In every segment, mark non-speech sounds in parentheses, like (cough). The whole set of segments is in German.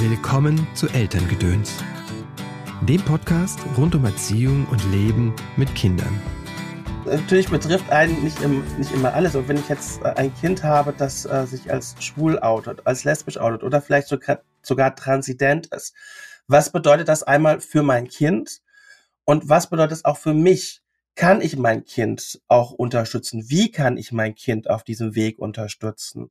Willkommen zu Elterngedöns, dem Podcast rund um Erziehung und Leben mit Kindern. Natürlich betrifft einen nicht, im, nicht immer alles. Und wenn ich jetzt äh, ein Kind habe, das äh, sich als schwul outet, als lesbisch outet oder vielleicht sogar, sogar transident ist, was bedeutet das einmal für mein Kind und was bedeutet es auch für mich? Kann ich mein Kind auch unterstützen? Wie kann ich mein Kind auf diesem Weg unterstützen?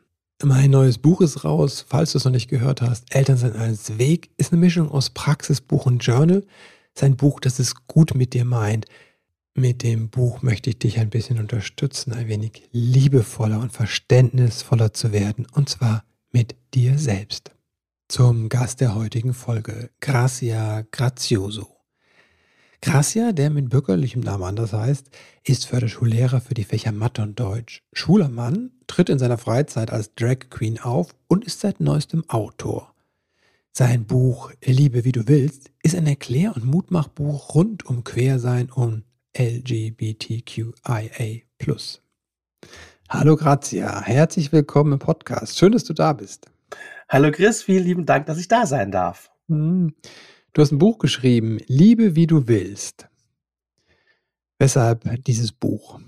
Mein neues Buch ist raus, falls du es noch nicht gehört hast. Elternsein als Weg ist eine Mischung aus Praxisbuch und Journal. Sein Buch, das es gut mit dir meint. Mit dem Buch möchte ich dich ein bisschen unterstützen, ein wenig liebevoller und verständnisvoller zu werden, und zwar mit dir selbst. Zum Gast der heutigen Folge, Gracia Grazioso. Gracia, der mit bürgerlichem Namen anders heißt, ist Förderschullehrer für die Fächer Mathe und Deutsch. Schwuler Mann, tritt in seiner Freizeit als Drag Queen auf und ist seit neuestem Autor. Sein Buch Liebe wie du willst ist ein Erklär- und Mutmachbuch rund um Quersein und LGBTQIA. Hallo Grazia, herzlich willkommen im Podcast. Schön, dass du da bist. Hallo Chris, vielen lieben Dank, dass ich da sein darf. Hm. Du hast ein Buch geschrieben, Liebe wie du willst. Weshalb dieses Buch?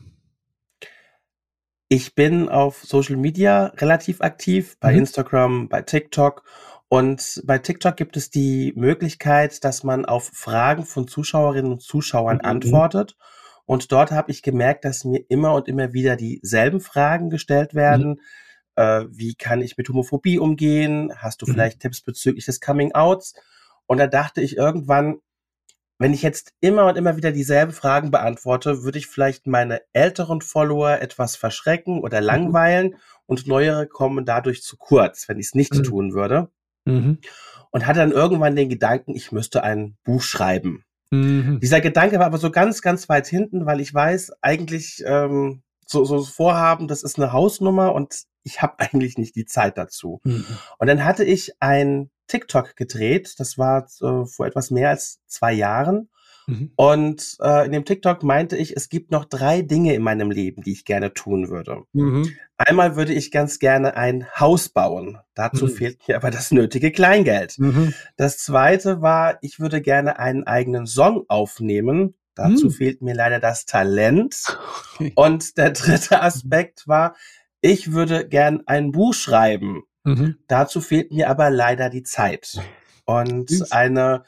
Ich bin auf Social Media relativ aktiv, bei mhm. Instagram, bei TikTok. Und bei TikTok gibt es die Möglichkeit, dass man auf Fragen von Zuschauerinnen und Zuschauern mhm. antwortet. Und dort habe ich gemerkt, dass mir immer und immer wieder dieselben Fragen gestellt werden. Mhm. Äh, wie kann ich mit Homophobie umgehen? Hast du mhm. vielleicht Tipps bezüglich des Coming-Outs? Und da dachte ich irgendwann, wenn ich jetzt immer und immer wieder dieselben Fragen beantworte, würde ich vielleicht meine älteren Follower etwas verschrecken oder mhm. langweilen mhm. und neuere kommen dadurch zu kurz, wenn ich es nicht mhm. tun würde. Mhm. Und hatte dann irgendwann den Gedanken, ich müsste ein Buch schreiben. Mhm. Dieser Gedanke war aber so ganz, ganz weit hinten, weil ich weiß, eigentlich ähm, so, so Vorhaben, das ist eine Hausnummer und ich habe eigentlich nicht die Zeit dazu. Mhm. Und dann hatte ich ein TikTok gedreht. Das war äh, vor etwas mehr als zwei Jahren. Mhm. Und äh, in dem TikTok meinte ich, es gibt noch drei Dinge in meinem Leben, die ich gerne tun würde. Mhm. Einmal würde ich ganz gerne ein Haus bauen. Dazu mhm. fehlt mir aber das nötige Kleingeld. Mhm. Das zweite war, ich würde gerne einen eigenen Song aufnehmen. Dazu mhm. fehlt mir leider das Talent. (laughs) Okay. Und der dritte Aspekt war, ich würde gern ein Buch schreiben. Mhm. Dazu fehlt mir aber leider die Zeit. Und eine,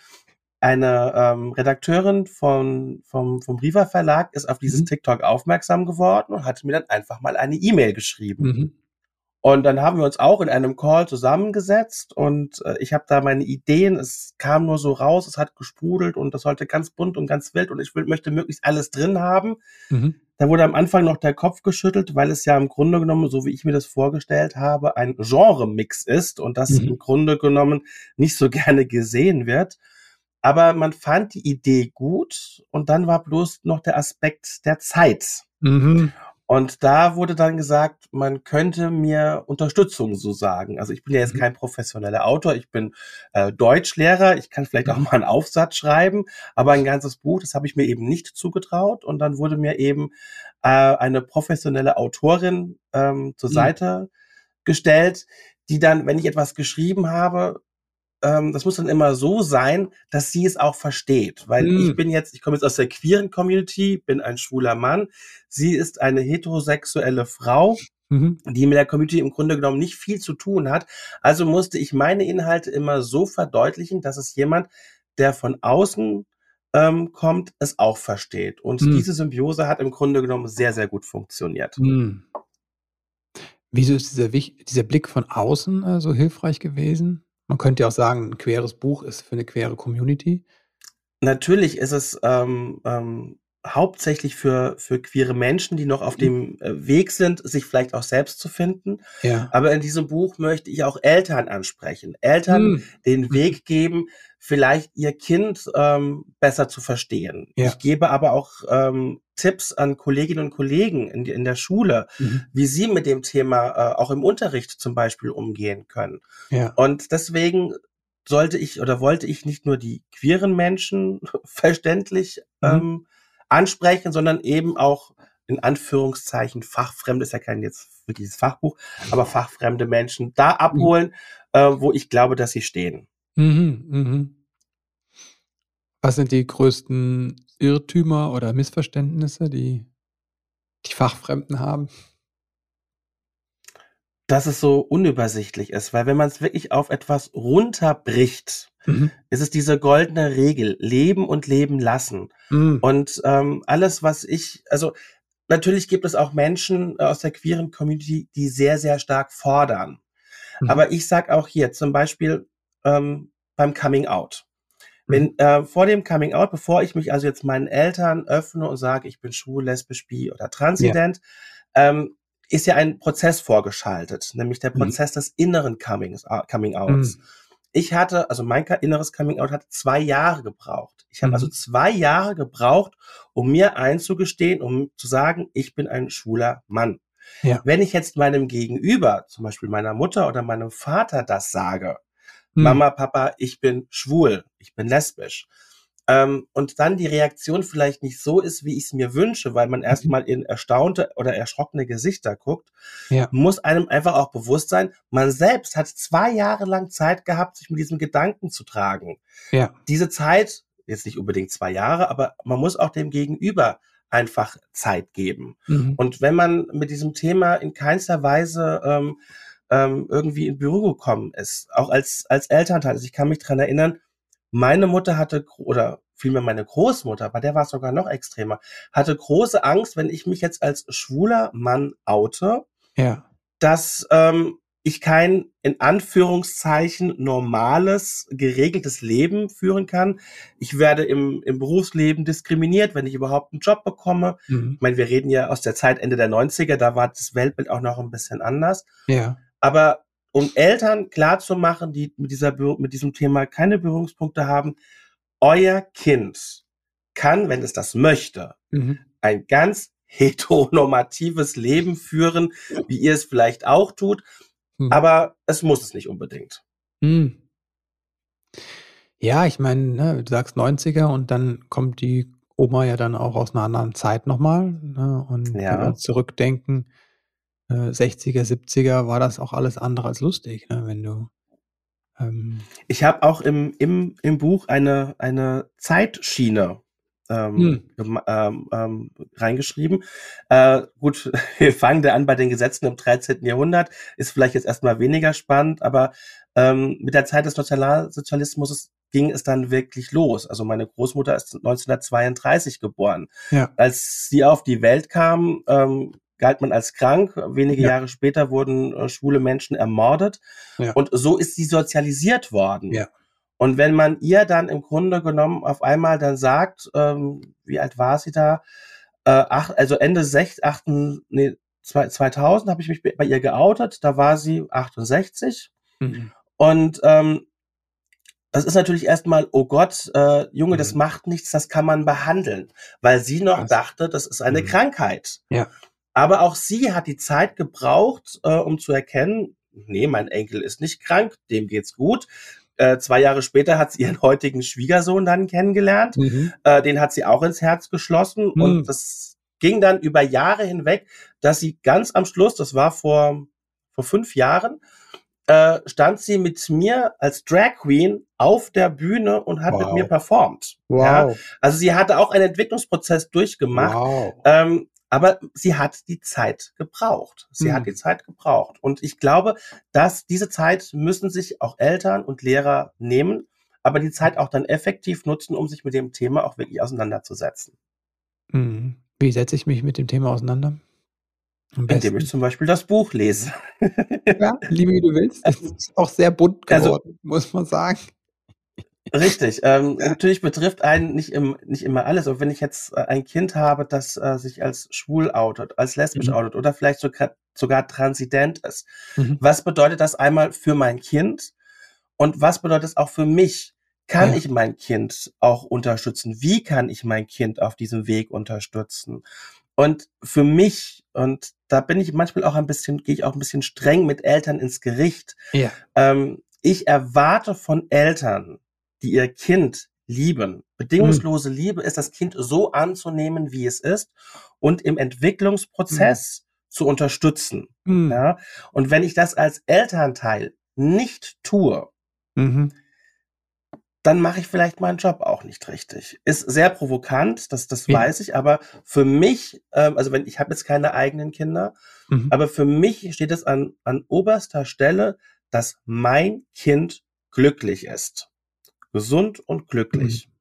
eine ähm, Redakteurin von, vom, vom Riva Verlag ist auf dieses mhm. TikTok aufmerksam geworden und hat mir dann einfach mal eine E-Mail geschrieben. Mhm. Und dann haben wir uns auch in einem Call zusammengesetzt und äh, ich habe da meine Ideen, es kam nur so raus, es hat gesprudelt und das sollte ganz bunt und ganz wild und ich will, möchte möglichst alles drin haben. Mhm. Da wurde am Anfang noch der Kopf geschüttelt, weil es ja im Grunde genommen, so wie ich mir das vorgestellt habe, ein Genre-Mix ist und das mhm. im Grunde genommen nicht so (laughs) gerne gesehen wird. Aber man fand die Idee gut und dann war bloß noch der Aspekt der Zeit. Mhm. Und da wurde dann gesagt, man könnte mir Unterstützung so sagen. Also ich bin ja jetzt mhm. kein professioneller Autor, ich bin äh, Deutschlehrer, ich kann vielleicht auch mhm. mal einen Aufsatz schreiben, aber ein ganzes Buch, das habe ich mir eben nicht zugetraut. Und dann wurde mir eben äh, eine professionelle Autorin ähm, zur mhm. Seite gestellt, die dann, wenn ich etwas geschrieben habe, ähm, das muss dann immer so sein, dass sie es auch versteht. Weil mm. ich bin jetzt, ich komme jetzt aus der queeren Community, bin ein schwuler Mann. Sie ist eine heterosexuelle Frau. Mhm. die mit der Community im Grunde genommen nicht viel zu tun hat. Also musste ich meine Inhalte immer so verdeutlichen, dass es jemand, der von außen ähm, kommt, es auch versteht. Und mhm. diese Symbiose hat im Grunde genommen sehr, sehr gut funktioniert. Mhm. Wieso ist dieser, dieser Blick von außen äh, so hilfreich gewesen? Man könnte ja auch sagen, ein queres Buch ist für eine queere Community. Natürlich ist es ähm, ähm, hauptsächlich für, für queere Menschen, die noch auf dem äh, Weg sind, sich vielleicht auch selbst zu finden. Ja. Aber in diesem Buch möchte ich auch Eltern ansprechen. Eltern Hm. den Weg geben, vielleicht ihr Kind ähm, besser zu verstehen. Ja. Ich gebe aber auch ähm, Tipps an Kolleginnen und Kollegen in, in der Schule, Mhm. wie sie mit dem Thema äh, auch im Unterricht zum Beispiel umgehen können. Ja. Und deswegen sollte ich oder wollte ich nicht nur die queeren Menschen (laughs) verständlich Mhm. ähm, ansprechen, sondern eben auch in Anführungszeichen fachfremde, ist ja kein jetzt wirkliches Fachbuch, aber fachfremde Menschen da abholen, äh, wo ich glaube, dass sie stehen. Mhm. Mhm. Was sind die größten Irrtümer oder Missverständnisse, die die Fachfremden haben? Dass es so unübersichtlich ist, weil wenn man es wirklich auf etwas runterbricht, Mhm. ist es diese goldene Regel, leben und leben lassen. Mhm. Und ähm, alles, was ich, also natürlich gibt es auch Menschen äh, aus der queeren Community, die sehr, sehr stark fordern. Mhm. Aber ich sag auch hier zum Beispiel ähm, beim Coming Out. Wenn äh, vor dem Coming Out, bevor ich mich also jetzt meinen Eltern öffne und sage, ich bin schwul, lesbisch, bi oder transident, ähm, ist ja ein Prozess vorgeschaltet, nämlich der Mhm. Prozess des inneren Comings, äh, Coming Outs. Mhm. Ich hatte, also mein inneres Coming Out hat zwei Jahre gebraucht. Ich habe Mhm. also zwei Jahre gebraucht, um mir einzugestehen, um zu sagen, ich bin ein schwuler Mann. Ja. Wenn ich jetzt meinem Gegenüber, zum Beispiel meiner Mutter oder meinem Vater das sage, Mhm. Mama, Papa, ich bin schwul, ich bin lesbisch. Ähm, und dann die Reaktion vielleicht nicht so ist, wie ich es mir wünsche, weil man Mhm. erstmal in erstaunte oder erschrockene Gesichter guckt, Ja. muss einem einfach auch bewusst sein, man selbst hat zwei Jahre lang Zeit gehabt, sich mit diesem Gedanken zu tragen. Ja. Diese Zeit, jetzt nicht unbedingt zwei Jahre, aber man muss auch dem Gegenüber einfach Zeit geben. Mhm. Und wenn man mit diesem Thema in keinster Weise ähm, ähm, irgendwie in Berührung gekommen ist, auch als, als Elternteil, also ich kann mich dran erinnern, meine Mutter hatte, oder vielmehr meine Großmutter, bei der war es sogar noch extremer, hatte große Angst, wenn ich mich jetzt als schwuler Mann oute, Ja. dass ähm, ich kein in Anführungszeichen normales, geregeltes Leben führen kann. Ich werde im, im Berufsleben diskriminiert, wenn ich überhaupt einen Job bekomme. Mhm. Ich meine, wir reden ja aus der Zeit Ende der 90er, da war das Weltbild auch noch ein bisschen anders. Ja. Aber um Eltern klarzumachen, die mit, dieser, mit diesem Thema keine Berührungspunkte haben, euer Kind kann, wenn es das möchte, Mhm. ein ganz (laughs) heteronormatives Leben führen, wie ihr es vielleicht auch tut, Hm. aber es muss es nicht unbedingt. Mhm. Ja, ich meine, ne, du sagst 90er und dann kommt die Oma ja dann auch aus einer anderen Zeit nochmal. Ne? Und wenn Ja. wir zurückdenken, äh, 60er, 70er war das auch alles andere als lustig, ne? wenn du ähm, Ich habe auch im, im, im Buch eine, eine Zeitschiene ähm, Hm. ähm, ähm, reingeschrieben. Äh, gut, (laughs) wir fangen da an bei den Gesetzen im 13. Jahrhundert, ist vielleicht jetzt erstmal weniger spannend, aber ähm, mit der Zeit des Nationalsozialismus ging es dann wirklich los. Also meine Großmutter ist 1932 geboren. ja, Als sie auf die Welt kam, ähm, galt man als krank. Wenige Ja. Jahre später wurden äh, schwule Menschen ermordet. Ja. Und so ist sie sozialisiert worden. Ja. Und wenn man ihr dann im Grunde genommen auf einmal dann sagt, ähm, wie alt war sie da? Äh, acht, also Ende 6, 8, nee, zwei- 2000 habe ich mich bei ihr geoutet. Da war sie 68. mhm. Und ähm, das ist natürlich erstmal, oh Gott, äh, Junge, das Mhm. macht nichts, das kann man behandeln, weil sie noch Krass. dachte, das ist eine Mhm. Krankheit. Ja. Aber auch sie hat die Zeit gebraucht, äh, um zu erkennen, nee, mein Enkel ist nicht krank, dem geht's gut. Äh, zwei Jahre später hat sie ihren heutigen Schwiegersohn dann kennengelernt. Mhm. Äh, den hat sie auch ins Herz geschlossen Hm. und das ging dann über Jahre hinweg, dass sie ganz am Schluss, das war vor, vor fünf Jahren, äh, stand sie mit mir als Drag Queen auf der Bühne und hat mit Wow. mir performt. Ja? Wow. Also sie hatte auch einen Entwicklungsprozess durchgemacht, Wow. ähm, aber sie hat die Zeit gebraucht. Sie Hm. hat die Zeit gebraucht. Und ich glaube, dass diese Zeit müssen sich auch Eltern und Lehrer nehmen, aber die Zeit auch dann effektiv nutzen, um sich mit dem Thema auch wirklich auseinanderzusetzen. Mhm. Wie setze ich mich mit dem Thema auseinander? Indem ich zum Beispiel das Buch lese. Ja, liebe wie du willst. Es (laughs) ist auch sehr bunt Also- geworden, muss man sagen. Richtig. Ähm, natürlich betrifft einen nicht, im, nicht immer alles. Aber wenn ich jetzt äh, ein Kind habe, das äh, sich als schwul outet, als lesbisch mhm. outet oder vielleicht sogar, sogar transident ist, mhm. was bedeutet das einmal für mein Kind und was bedeutet es auch für mich? Kann ja. ich mein Kind auch unterstützen? Wie kann ich mein Kind auf diesem Weg unterstützen? Und für mich, und da bin ich manchmal auch ein bisschen, gehe ich auch ein bisschen streng mit Eltern ins Gericht. Ja. Ähm, ich erwarte von Eltern, die ihr Kind lieben. Bedingungslose mhm. Liebe ist das Kind so anzunehmen, wie es ist und im Entwicklungsprozess mhm. zu unterstützen. Mhm. Ja? Und wenn ich das als Elternteil nicht tue, mhm. dann mache ich vielleicht meinen Job auch nicht richtig. Ist sehr provokant, das, das ja. weiß ich, aber für mich, ähm, also wenn ich habe jetzt keine eigenen Kinder, mhm. aber für mich steht es an, an oberster Stelle, dass mein Kind glücklich ist gesund und glücklich. Mhm.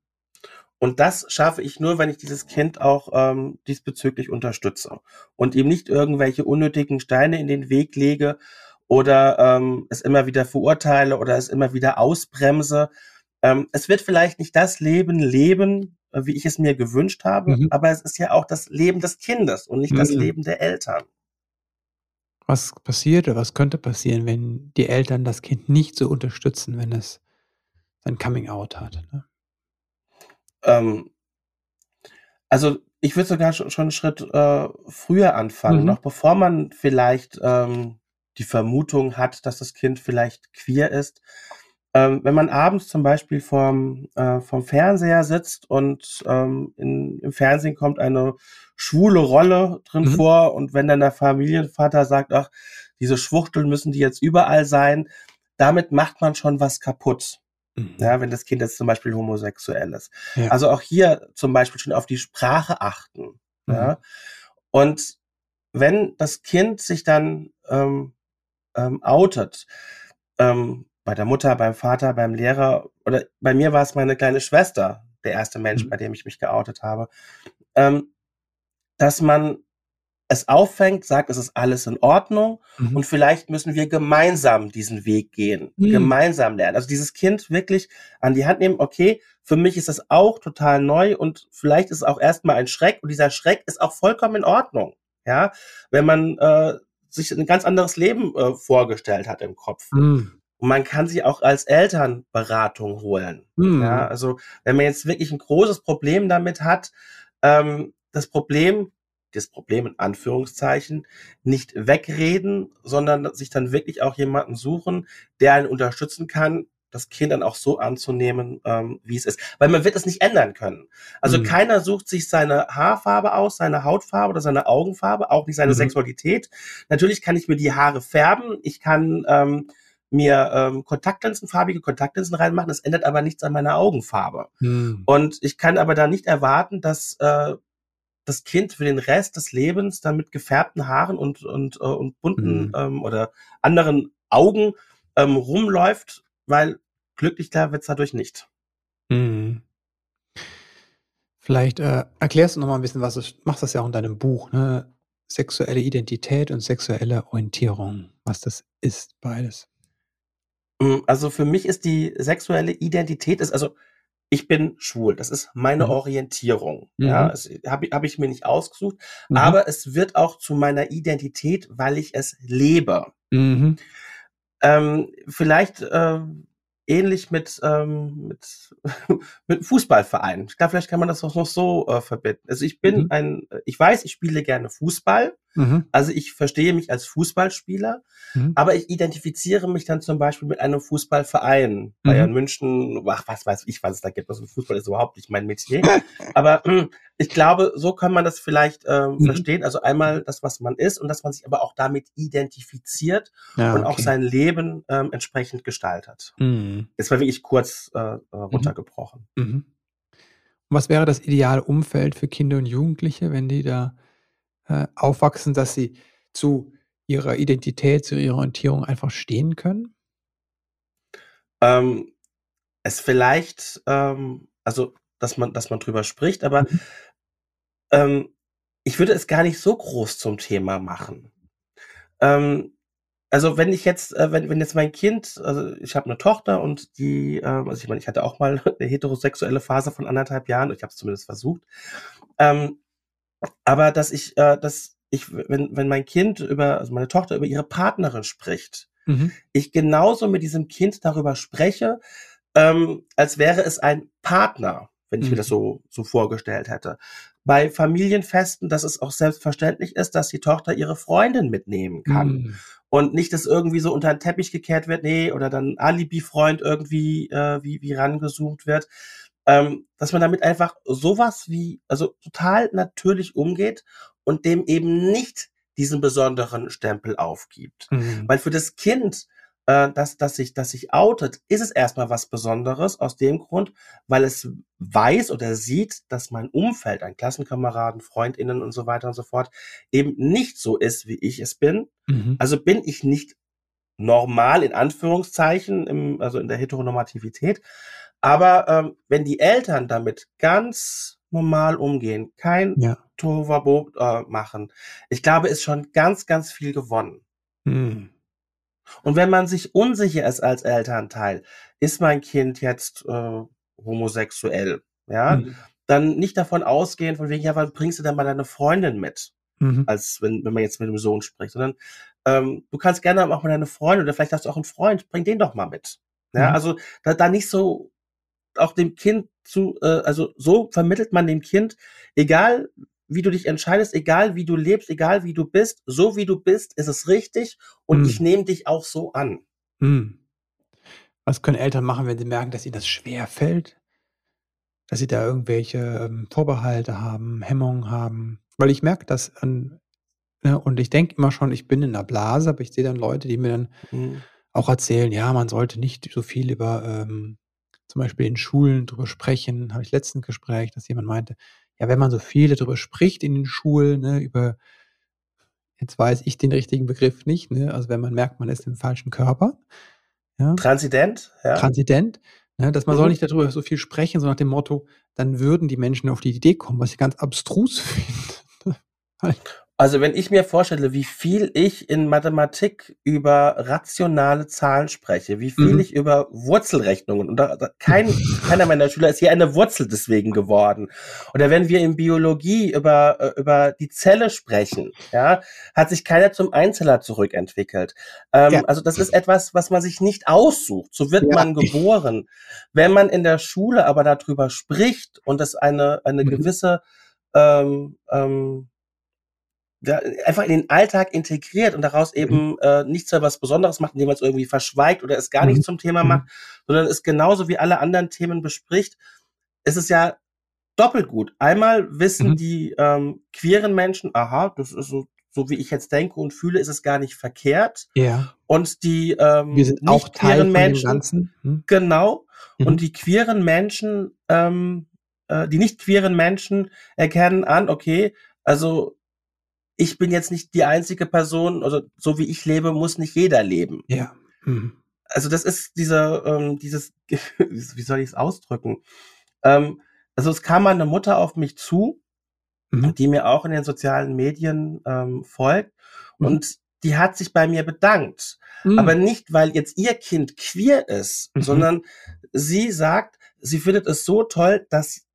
Und das schaffe ich nur, wenn ich dieses Kind auch ähm, diesbezüglich unterstütze und ihm nicht irgendwelche unnötigen Steine in den Weg lege oder ähm, es immer wieder verurteile oder es immer wieder ausbremse. Ähm, es wird vielleicht nicht das Leben leben, äh, wie ich es mir gewünscht habe, mhm. aber es ist ja auch das Leben des Kindes und nicht mhm. das Leben der Eltern. Was passiert oder was könnte passieren, wenn die Eltern das Kind nicht so unterstützen, wenn es sein Coming Out hat. Ne? Ähm, also ich würde sogar schon, einen Schritt äh, früher anfangen, mhm. noch bevor man vielleicht ähm, die Vermutung hat, dass das Kind vielleicht queer ist. Ähm, wenn man abends zum Beispiel vorm, äh, vom Fernseher sitzt und ähm, in, im Fernsehen kommt eine schwule Rolle drin mhm. vor und wenn dann der Familienvater sagt, ach, diese Schwuchteln müssen die jetzt überall sein, damit macht man schon was kaputt. Mhm. Ja, wenn das Kind jetzt zum Beispiel homosexuell ist. Ja. Also auch hier zum Beispiel schon auf die Sprache achten. Mhm. Ja. Und wenn das Kind sich dann ähm, ähm, outet, ähm, bei der Mutter, beim Vater, beim Lehrer oder bei mir war es meine kleine Schwester, der erste Mensch, mhm. bei dem ich mich geoutet habe, ähm, dass man es auffängt, sagt, es ist alles in Ordnung mhm. und vielleicht müssen wir gemeinsam diesen Weg gehen, mhm. gemeinsam lernen. Also dieses Kind wirklich an die Hand nehmen, okay, für mich ist das auch total neu und vielleicht ist es auch erstmal ein Schreck und dieser Schreck ist auch vollkommen in Ordnung. Ja, wenn man äh, sich ein ganz anderes Leben äh, vorgestellt hat im Kopf. Mhm. Und man kann sie auch als Elternberatung holen. Mhm. Ja, also wenn man jetzt wirklich ein großes Problem damit hat, ähm, das Problem das Problem in Anführungszeichen nicht wegreden, sondern sich dann wirklich auch jemanden suchen, der einen unterstützen kann, das Kind dann auch so anzunehmen, ähm, wie es ist. Weil man wird es nicht ändern können. Also mhm. keiner sucht sich seine Haarfarbe aus, seine Hautfarbe oder seine Augenfarbe, auch nicht seine mhm. Sexualität. Natürlich kann ich mir die Haare färben, ich kann ähm, mir ähm, Kontaktlinsen, farbige Kontaktlinsen reinmachen, das ändert aber nichts an meiner Augenfarbe. Mhm. Und ich kann aber da nicht erwarten, dass äh, das Kind für den Rest des Lebens dann mit gefärbten Haaren und, und, äh, und bunten mhm. ähm, oder anderen Augen ähm, rumläuft, weil glücklich klar wird's dadurch nicht. Mhm. Vielleicht äh, erklärst du noch mal ein bisschen, was du machst das ja auch in deinem Buch, ne? Sexuelle Identität und sexuelle Orientierung, was das ist, beides. Mm, also für mich ist die sexuelle Identität ist also ich bin schwul. Das ist meine mhm. Orientierung. Mhm. Ja, habe hab ich mir nicht ausgesucht. Mhm. Aber es wird auch zu meiner Identität, weil ich es lebe. Mhm. Ähm, vielleicht äh, ähnlich mit, ähm, mit, (laughs) mit Fußballverein. Ich glaube, vielleicht kann man das auch noch so äh, verbinden. Also ich bin mhm. ein, ich weiß, ich spiele gerne Fußball. Mhm. Also ich verstehe mich als Fußballspieler, mhm. aber ich identifiziere mich dann zum Beispiel mit einem Fußballverein. Bayern mhm. München, ach, was weiß ich, was es da gibt. Also Fußball ist überhaupt nicht mein Metier. aber mh, ich glaube, so kann man das vielleicht ähm, mhm. verstehen. Also einmal das, was man ist und dass man sich aber auch damit identifiziert ja, und okay. auch sein Leben ähm, entsprechend gestaltet. Mhm. Das war wirklich kurz äh, äh mhm. runtergebrochen. Was wäre das ideale Umfeld für Kinder und Jugendliche, wenn die da äh, aufwachsen, dass sie zu ihrer Identität, zu ihrer Orientierung einfach stehen können? Ähm, es vielleicht, ähm, also dass man, dass man drüber spricht, aber mhm. ähm, ich würde es gar nicht so groß zum Thema machen. Ähm, also wenn ich jetzt, äh, wenn, wenn jetzt mein Kind, also ich habe eine Tochter und die, ähm, also ich meine, ich hatte auch mal (laughs) eine heterosexuelle Phase von anderthalb Jahren, ich habe es zumindest versucht. Ähm, aber dass ich, äh, dass ich, wenn, wenn mein Kind über, also meine Tochter über ihre Partnerin spricht, mhm. ich genauso mit diesem Kind darüber spreche, ähm, als wäre es ein Partner, wenn ich mhm. mir das mhm. so, so vorgestellt hätte. Bei Familienfesten, dass es auch selbstverständlich ist, dass die Tochter ihre Freundin mitnehmen kann. Mhm. Und nicht, dass irgendwie so unter den Teppich gekehrt wird, nee, oder dann Alibi-Freund irgendwie äh, wie, wie rangezoomt wird. Ähm, dass man damit einfach sowas wie, also total natürlich umgeht und dem eben nicht diesen besonderen Stempel aufgibt. Mhm. Weil für das Kind, äh, das, das, sich, das sich outet, ist es erstmal was Besonderes aus dem Grund, weil es weiß oder sieht, dass mein Umfeld, ein Klassenkameraden, Freundinnen und so weiter und so fort, eben nicht so ist, wie ich es bin. Mhm. Also bin ich nicht normal in Anführungszeichen, im, also in der Heteronormativität. Aber ähm, wenn die Eltern damit ganz normal umgehen, kein ja. Tovabo äh, machen, ich glaube, ist schon ganz, ganz viel gewonnen. Mhm. Und wenn man sich unsicher ist als Elternteil, ist mein Kind jetzt äh, homosexuell, ja, mhm. dann nicht davon ausgehen, von wegen, ja, wann bringst du denn mal deine Freundin mit? Mhm. Als wenn, wenn man jetzt mit dem Sohn spricht, sondern ähm, du kannst gerne auch mal deine Freundin oder vielleicht hast du auch einen Freund, bring den doch mal mit. Ja, mhm. also da, da nicht so auch dem Kind zu, äh, also so vermittelt man dem Kind, egal wie du dich entscheidest, egal wie du lebst, egal wie du bist, so wie du bist, ist es richtig und hm. ich nehme dich auch so an. Hm. Was können Eltern machen, wenn sie merken, dass ihnen das schwer fällt? Dass sie da irgendwelche ähm, Vorbehalte haben, Hemmungen haben? Weil ich merke das an, ne, und ich denke immer schon, ich bin in einer Blase, aber ich sehe dann Leute, die mir dann hm. auch erzählen, ja, man sollte nicht so viel über ähm, zum Beispiel in Schulen drüber sprechen. Habe ich letztens Gespräch, dass jemand meinte, ja, wenn man so viel darüber spricht in den Schulen, ne, über, jetzt weiß ich den richtigen Begriff nicht, ne, also wenn man merkt, man ist im falschen Körper. Ja, Transident, ja. Transident, ne, dass man mhm. soll nicht darüber so viel sprechen, so nach dem Motto, dann würden die Menschen auf die Idee kommen, was ich ganz abstrus (laughs) finde. Also wenn ich mir vorstelle, wie viel ich in Mathematik über rationale Zahlen spreche, wie viel mhm. ich über Wurzelrechnungen und da, da kein, (laughs) keiner meiner Schüler ist hier eine Wurzel deswegen geworden. Oder wenn wir in Biologie über, äh, über die Zelle sprechen, ja, hat sich keiner zum Einzeller zurückentwickelt. Ähm, ja. Also das ist etwas, was man sich nicht aussucht. So wird ja. man geboren. Wenn man in der Schule aber darüber spricht und es eine, eine mhm. gewisse ähm, ähm, einfach in den Alltag integriert und daraus mhm. eben äh, nicht so was Besonderes macht, indem man es irgendwie verschweigt oder es gar nicht mhm. zum Thema mhm. macht, sondern es genauso wie alle anderen Themen bespricht, ist es ja doppelt gut. Einmal wissen mhm. die ähm, queeren Menschen, aha, das ist so, so wie ich jetzt denke und fühle, ist es gar nicht verkehrt. Ja. Und die ähm, Wir sind auch Teil queeren Menschen, hm? genau, mhm. und die queeren Menschen, ähm, äh, die nicht queeren Menschen erkennen an, okay, also ich bin jetzt nicht die einzige Person, also so wie ich lebe, muss nicht jeder leben. Ja. Mhm. Also das ist dieser, ähm, dieses, (laughs) wie soll ich es ausdrücken? Ähm, also es kam eine Mutter auf mich zu, mhm. die mir auch in den sozialen Medien ähm, folgt mhm. und die hat sich bei mir bedankt. Mhm. Aber nicht, weil jetzt ihr Kind queer ist, mhm. sondern sie sagt, sie findet es so toll, dass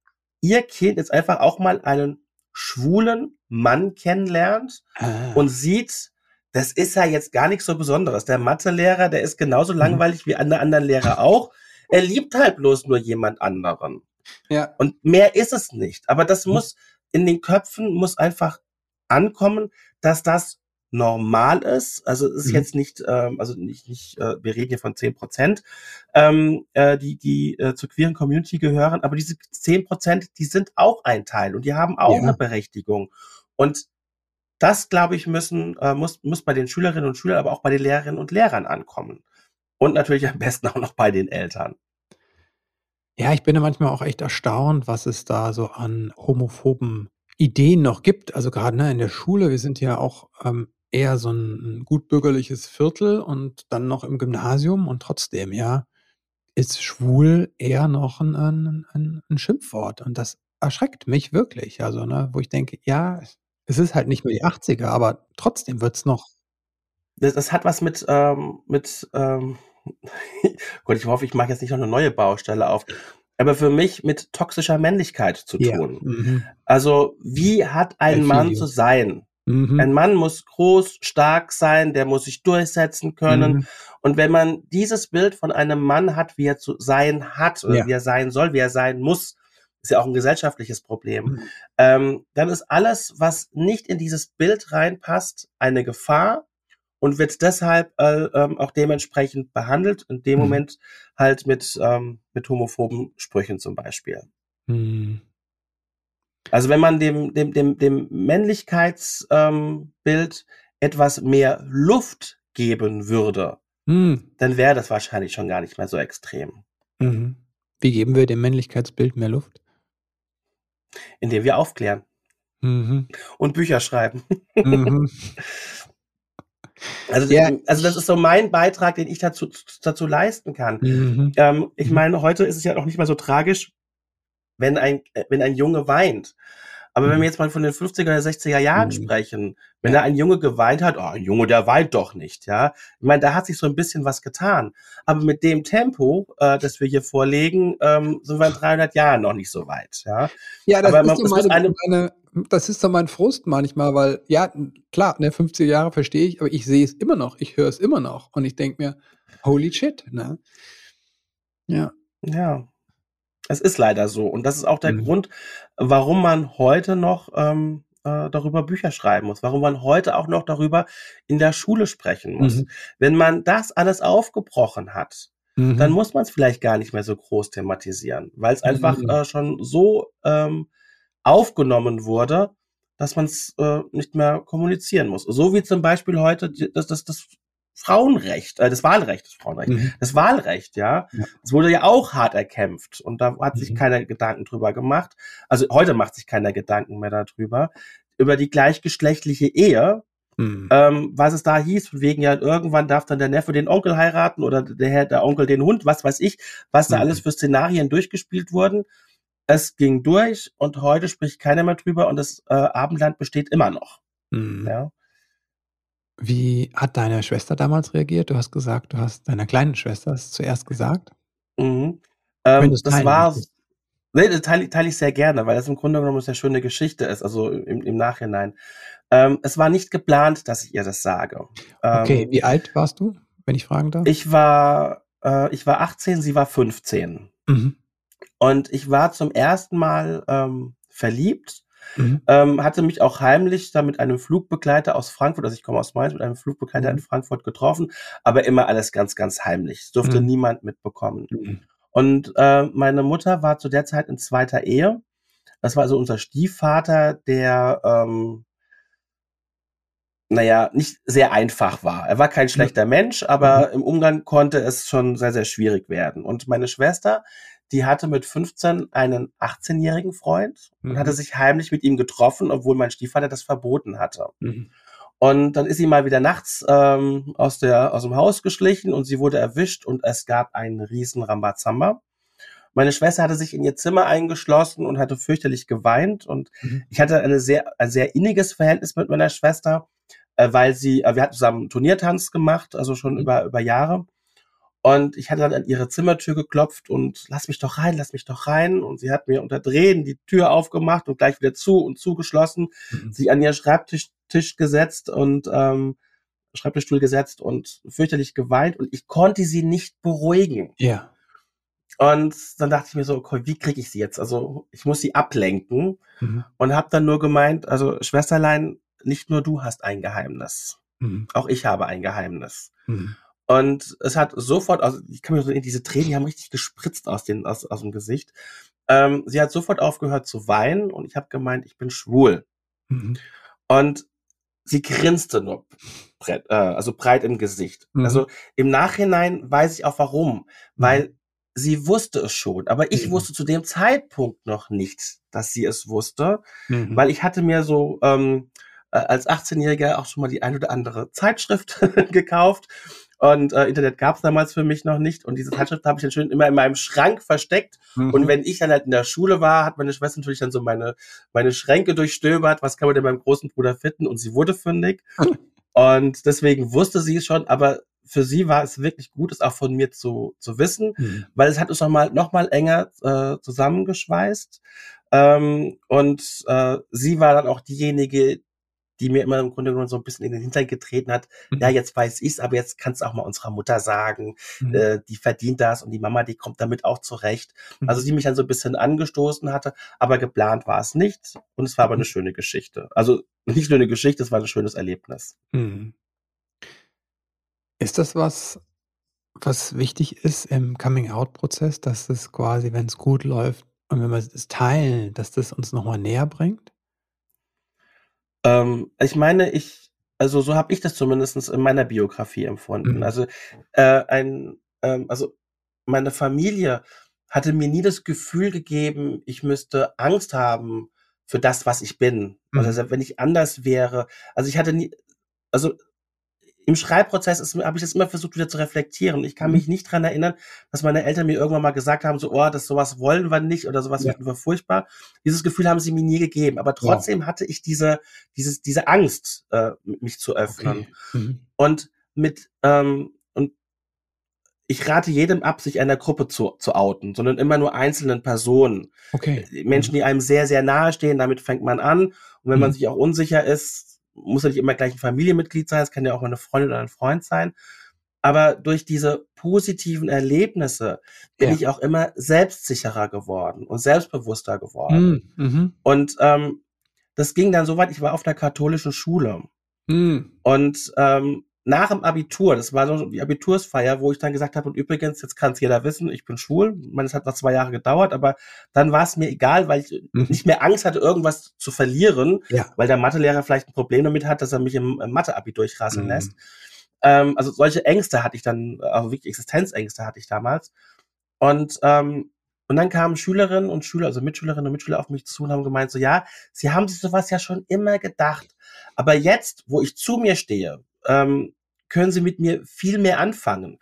ihr Kind jetzt einfach auch mal einen schwulen Mann kennenlernt ah. und sieht, das ist ja jetzt gar nichts so Besonderes. Der Mathelehrer, der ist genauso mhm. langweilig wie alle anderen Lehrer auch. Er liebt halt bloß nur jemand anderen. Ja. Und mehr ist es nicht. Aber das mhm. muss in den Köpfen muss einfach ankommen, dass das normal ist. Also es ist mhm. jetzt nicht, ähm, also nicht, nicht äh, wir reden hier von zehn Prozent, ähm, äh, die, die äh, zur queeren Community gehören, aber diese zehn Prozent, die sind auch ein Teil und die haben auch ja. eine Berechtigung. Und das, glaube ich, müssen, äh, muss, muss bei den Schülerinnen und Schülern, aber auch bei den Lehrerinnen und Lehrern ankommen. Und natürlich am besten auch noch bei den Eltern. Ja, ich bin ja manchmal auch echt erstaunt, was es da so an homophoben Ideen noch gibt. Also gerade ne, in der Schule, wir sind ja auch ähm, eher so ein gutbürgerliches Viertel und dann noch im Gymnasium und trotzdem, ja, ist schwul eher noch ein, ein, ein, Schimpfwort. Und das erschreckt mich wirklich. Also, ne, wo ich denke, ja, es ist halt nicht mehr die 80er, aber trotzdem wird es noch das, das hat was mit, ähm, mit ähm, (laughs) Gott, ich hoffe, ich mache jetzt nicht noch eine neue Baustelle auf, aber für mich mit toxischer Männlichkeit zu Ja. tun. Mhm. Also, wie hat ein feel Mann zu sein? Mhm. Ein Mann muss groß, stark sein, der muss sich durchsetzen können. Mhm. Und wenn man dieses Bild von einem Mann hat, wie er zu sein hat oder Ja. wie er sein soll, wie er sein muss, ist ja auch ein gesellschaftliches Problem, Mhm. ähm, dann ist alles, was nicht in dieses Bild reinpasst, eine Gefahr und wird deshalb äh, ähm, auch dementsprechend behandelt, in dem Mhm. Moment halt mit, ähm, mit homophoben Sprüchen zum Beispiel. Mhm. Also wenn man dem, dem, dem, dem Männlichkeitsbild ähm, etwas mehr Luft geben würde, Mhm. dann wäre das wahrscheinlich schon gar nicht mehr so extrem, Mhm. Wie geben wir dem Männlichkeitsbild mehr Luft? indem wir aufklären Mhm. und Bücher schreiben. Mhm. (laughs) Also, Ja. also das ist so mein Beitrag, den ich dazu, dazu leisten kann. Mhm. Ähm, ich Mhm. meine, heute ist es ja noch nicht mal so tragisch, wenn ein, äh, wenn ein Junge weint. Aber wenn Mhm. wir jetzt mal von den 50er oder 60er Jahren Mhm. sprechen, wenn Ja. da ein Junge geweint hat, oh, ein Junge, der weint doch nicht, ja. Ich meine, da hat sich so ein bisschen was getan. Aber mit dem Tempo, äh, das wir hier vorlegen, ähm, sind wir in 300 Jahren noch nicht so weit, ja. Ja, das Aber ist, man- meine, eine- meine, das ist so mein Frust manchmal, weil, ja, klar, ne, 50er Jahre verstehe ich, aber ich sehe es immer noch, ich höre es immer noch und ich denke mir, holy shit, ne? Ja. Ja, es ist leider so. Und das ist auch der Mhm. Grund, warum man heute noch ähm, äh, darüber Bücher schreiben muss, warum man heute auch noch darüber in der Schule sprechen muss. Mhm. Wenn man das alles aufgebrochen hat, Mhm. dann muss man es vielleicht gar nicht mehr so groß thematisieren, weil es einfach Mhm. äh, schon so ähm, aufgenommen wurde, dass man es äh, nicht mehr kommunizieren muss. So wie zum Beispiel heute das, das, das Frauenrecht, äh, das Wahlrecht, das Frauenrecht, Mhm. das Wahlrecht, ja. Ja. Es wurde ja auch hart erkämpft und da hat sich Mhm. keiner Gedanken drüber gemacht. Also heute macht sich keiner Gedanken mehr darüber. Über die gleichgeschlechtliche Ehe, Mhm. ähm, was es da hieß, von wegen ja, irgendwann darf dann der Neffe den Onkel heiraten oder der, Herr- der Onkel den Hund, was weiß ich, was da Mhm. alles für Szenarien durchgespielt wurden. Es ging durch und heute spricht keiner mehr drüber und das äh, Abendland besteht immer noch. Mhm. Ja. Wie hat deine Schwester damals reagiert? Du hast gesagt, du hast deiner kleinen Schwester es zuerst gesagt. Mhm. Ähm, das war, nee, das teile, teile ich sehr gerne, weil das im Grunde genommen eine sehr schöne Geschichte ist, also im, im Nachhinein. Ähm, es war nicht geplant, dass ich ihr das sage. Okay, Ähm, wie alt warst du, wenn ich fragen darf? ich war, äh, ich war 18, sie war 15. Mhm. Und ich war zum ersten Mal ähm, verliebt, Mhm. ähm, hatte mich auch heimlich da mit einem Flugbegleiter aus Frankfurt, also ich komme aus Mainz, mit einem Flugbegleiter Mhm. in Frankfurt getroffen, aber immer alles ganz, ganz heimlich. Das durfte Mhm. niemand mitbekommen. Mhm. Und äh, meine Mutter war zu der Zeit in zweiter Ehe. Das war also unser Stiefvater, der, ähm, naja, nicht sehr einfach war. Er war kein schlechter Mensch, aber im Umgang konnte es schon sehr, sehr schwierig werden. Und meine Schwester, die hatte mit 15 einen 18-jährigen Freund und Mhm. hatte sich heimlich mit ihm getroffen, obwohl mein Stiefvater das verboten hatte. Mhm. Und dann ist sie mal wieder nachts ähm, aus, der, aus dem Haus geschlichen und sie wurde erwischt und es gab einen riesen Rambazamba. Meine Schwester hatte sich in ihr Zimmer eingeschlossen und hatte fürchterlich geweint und Mhm. ich hatte eine sehr, ein sehr inniges Verhältnis mit meiner Schwester, äh, weil sie, äh, wir hatten zusammen Turniertanz gemacht, also schon Mhm. über, über Jahre. Und ich hatte dann an ihre Zimmertür geklopft und lass mich doch rein, lass mich doch rein. Und sie hat mir unter Drehen die Tür aufgemacht und gleich wieder zu und zugeschlossen Mhm. sich an ihren Schreibtisch Tisch gesetzt und ähm, Schreibtischstuhl gesetzt und fürchterlich geweint und ich konnte sie nicht beruhigen. Ja. Und dann dachte ich mir so, okay, wie kriege ich sie jetzt? Also ich muss sie ablenken Mhm. und habe dann nur gemeint, also Schwesterlein, nicht nur du hast ein Geheimnis, Mhm. auch ich habe ein Geheimnis. Mhm. Und es hat sofort, also ich kann mir so diese Tränen, die haben richtig gespritzt aus, den, aus, aus dem Gesicht. Ähm, sie hat sofort aufgehört zu weinen und ich habe gemeint, ich bin schwul. Mhm. Und sie grinste nur breit, äh, also breit im Gesicht. Mhm. Also im Nachhinein weiß ich auch warum, weil sie wusste es schon, aber ich Mhm. wusste zu dem Zeitpunkt noch nicht, dass sie es wusste, Mhm. weil ich hatte mir so ähm, äh, als 18-Jähriger auch schon mal die ein oder andere Zeitschrift (laughs) gekauft und äh, Internet gab es damals für mich noch nicht und diese Zeitschrift habe ich dann schön immer in meinem Schrank versteckt Mhm. und wenn ich dann halt in der Schule war, hat meine Schwester natürlich dann so meine, meine Schränke durchstöbert, was kann man denn beim großen Bruder finden? Und sie wurde fündig. (laughs) Und deswegen wusste sie es schon, aber für sie war es wirklich gut, es auch von mir zu, zu wissen, mhm. weil es hat uns nochmal noch mal enger äh, zusammengeschweißt. Ähm, und äh, sie war dann auch diejenige, die mir immer im Grunde genommen so ein bisschen in den Hintern getreten hat. Mhm. Ja, jetzt weiß ich's, aber jetzt kannst du auch mal unserer Mutter sagen, mhm. äh, die verdient das und die Mama, die kommt damit auch zurecht. Mhm. Also sie mich dann so ein bisschen angestoßen hatte, aber geplant war es nicht und es war aber eine mhm. schöne Geschichte. Also nicht nur eine Geschichte, es war ein schönes Erlebnis. Mhm. Ist das was, was wichtig ist im Coming-out-Prozess, dass es quasi, wenn es gut läuft und wenn wir es teilen, dass das uns nochmal näher bringt? Ähm, ich meine, ich, also so habe ich das zumindest in meiner Biografie empfunden. Mhm. Also äh, ein, ähm, also meine Familie hatte mir nie das Gefühl gegeben, ich müsste Angst haben für das, was ich bin. Mhm. Also wenn ich anders wäre. Also ich hatte nie, also im Schreibprozess habe ich das immer versucht wieder zu reflektieren. Ich kann mich mhm. nicht dran erinnern, dass meine Eltern mir irgendwann mal gesagt haben, so, oh, das sowas wollen wir nicht oder sowas ja. finden wir furchtbar. Dieses Gefühl haben sie mir nie gegeben. Aber trotzdem ja. hatte ich diese, dieses, diese Angst, äh, mich zu öffnen. Okay. Mhm. Und mit, ähm, und ich rate jedem ab, sich einer Gruppe zu, zu outen, sondern immer nur einzelnen Personen. Okay. Menschen, die einem sehr, sehr nahe stehen, damit fängt man an. Und wenn mhm. man sich auch unsicher ist, muss ja nicht immer gleich ein Familienmitglied sein, es kann ja auch eine Freundin oder ein Freund sein. Aber durch diese positiven Erlebnisse bin ja. ich auch immer selbstsicherer geworden und selbstbewusster geworden. Mm, mhm. Und ähm, das ging dann so weit, ich war auf einer katholischen Schule. Mm. Und ähm, nach dem Abitur, das war so die Abitursfeier, wo ich dann gesagt habe, und übrigens, jetzt kann es jeder wissen, ich bin schwul. Ich meine, es hat noch zwei Jahre gedauert, aber dann war es mir egal, weil ich mhm. nicht mehr Angst hatte, irgendwas zu verlieren, ja. weil der Mathelehrer vielleicht ein Problem damit hat, dass er mich im, im Mathe-Abi durchrasseln mhm. lässt. Ähm, also solche Ängste hatte ich dann, also wirklich Existenzängste hatte ich damals. Und ähm, und dann kamen Schülerinnen und Schüler, also Mitschülerinnen und Mitschüler auf mich zu und haben gemeint, so ja, sie haben sich sowas ja schon immer gedacht. Aber jetzt, wo ich zu mir stehe, ähm, können Sie mit mir viel mehr anfangen.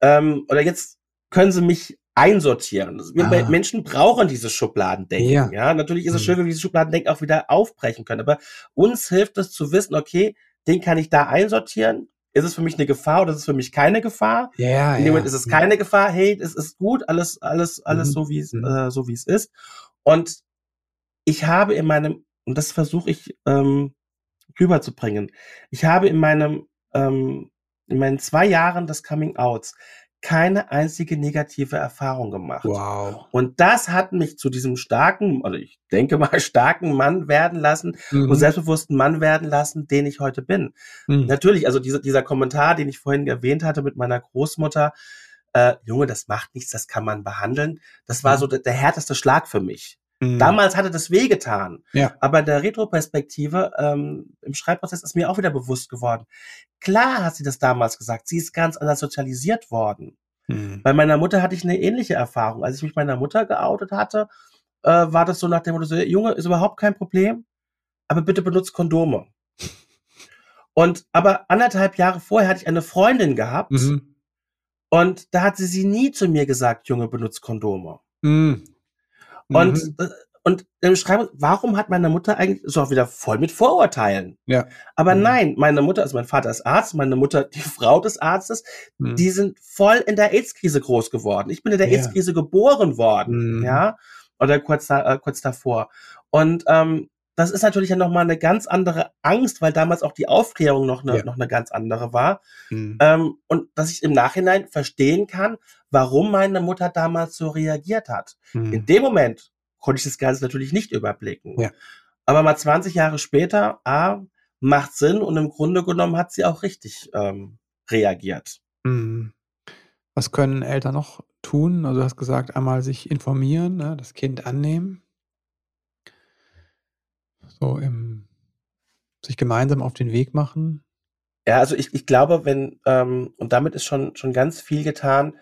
Ähm, oder jetzt können Sie mich einsortieren. Also wir ah. Menschen brauchen dieses Schubladendenken. Ja, ja natürlich ist es hm. schön, wenn wir dieses Schubladendenken auch wieder aufbrechen können. Aber uns hilft es zu wissen, okay, den kann ich da einsortieren. Ist es für mich eine Gefahr oder ist es für mich keine Gefahr? Ja, In dem ja. Moment ist es keine Gefahr. Hey, es ist gut, alles, alles, alles mhm. so wie es, mhm. äh, so wie es ist. Und ich habe in meinem, und das versuche ich ähm, rüberzubringen. Ich habe in meinem ähm, in meinen zwei Jahren des Coming Outs keine einzige negative Erfahrung gemacht. Wow. Und das hat mich zu diesem starken, also ich denke mal (laughs) starken Mann werden lassen mhm. und selbstbewussten Mann werden lassen, den ich heute bin. Mhm. Natürlich, also dieser, dieser Kommentar, den ich vorhin erwähnt hatte mit meiner Großmutter, äh, Junge, das macht nichts, das kann man behandeln. Das war mhm. so der, der härteste Schlag für mich. Mhm. Damals hatte das wehgetan. Ja. Aber in der Retroperspektive ähm, im Schreibprozess ist mir auch wieder bewusst geworden. Klar hat sie das damals gesagt. Sie ist ganz anders sozialisiert worden. Mhm. Bei meiner Mutter hatte ich eine ähnliche Erfahrung. Als ich mich meiner Mutter geoutet hatte, äh, war das so nach dem Motto, so, Junge, ist überhaupt kein Problem, aber bitte benutzt Kondome. (laughs) Und aber anderthalb Jahre vorher hatte ich eine Freundin gehabt mhm. und da hat sie sie nie zu mir gesagt, Junge, benutzt Kondome. Mhm. Und, mhm. Äh, und im Schreiben, warum hat meine Mutter eigentlich, so auch wieder voll mit Vorurteilen. Ja. Aber mhm. nein, meine Mutter, also mein Vater ist Arzt, meine Mutter, die (laughs) Frau des Arztes, mhm. die sind voll in der AIDS-Krise groß geworden. Ich bin in der ja. AIDS-Krise geboren worden, mhm. ja, oder kurz, da, äh, kurz davor. Und ähm, das ist natürlich ja nochmal eine ganz andere Angst, weil damals auch die Aufklärung noch eine, ja. noch eine ganz andere war. Mhm. Ähm, und dass ich im Nachhinein verstehen kann, warum meine Mutter damals so reagiert hat. Mhm. In dem Moment konnte ich das Ganze natürlich nicht überblicken. Ja. Aber mal 20 Jahre später, A, macht Sinn und im Grunde genommen hat sie auch richtig ähm, reagiert. Mhm. Was können Eltern noch tun? Also du hast gesagt, einmal sich informieren, ne, das Kind annehmen so im sich gemeinsam auf den Weg machen? Ja, also ich, ich glaube, wenn, ähm, und damit ist schon, schon ganz viel getan,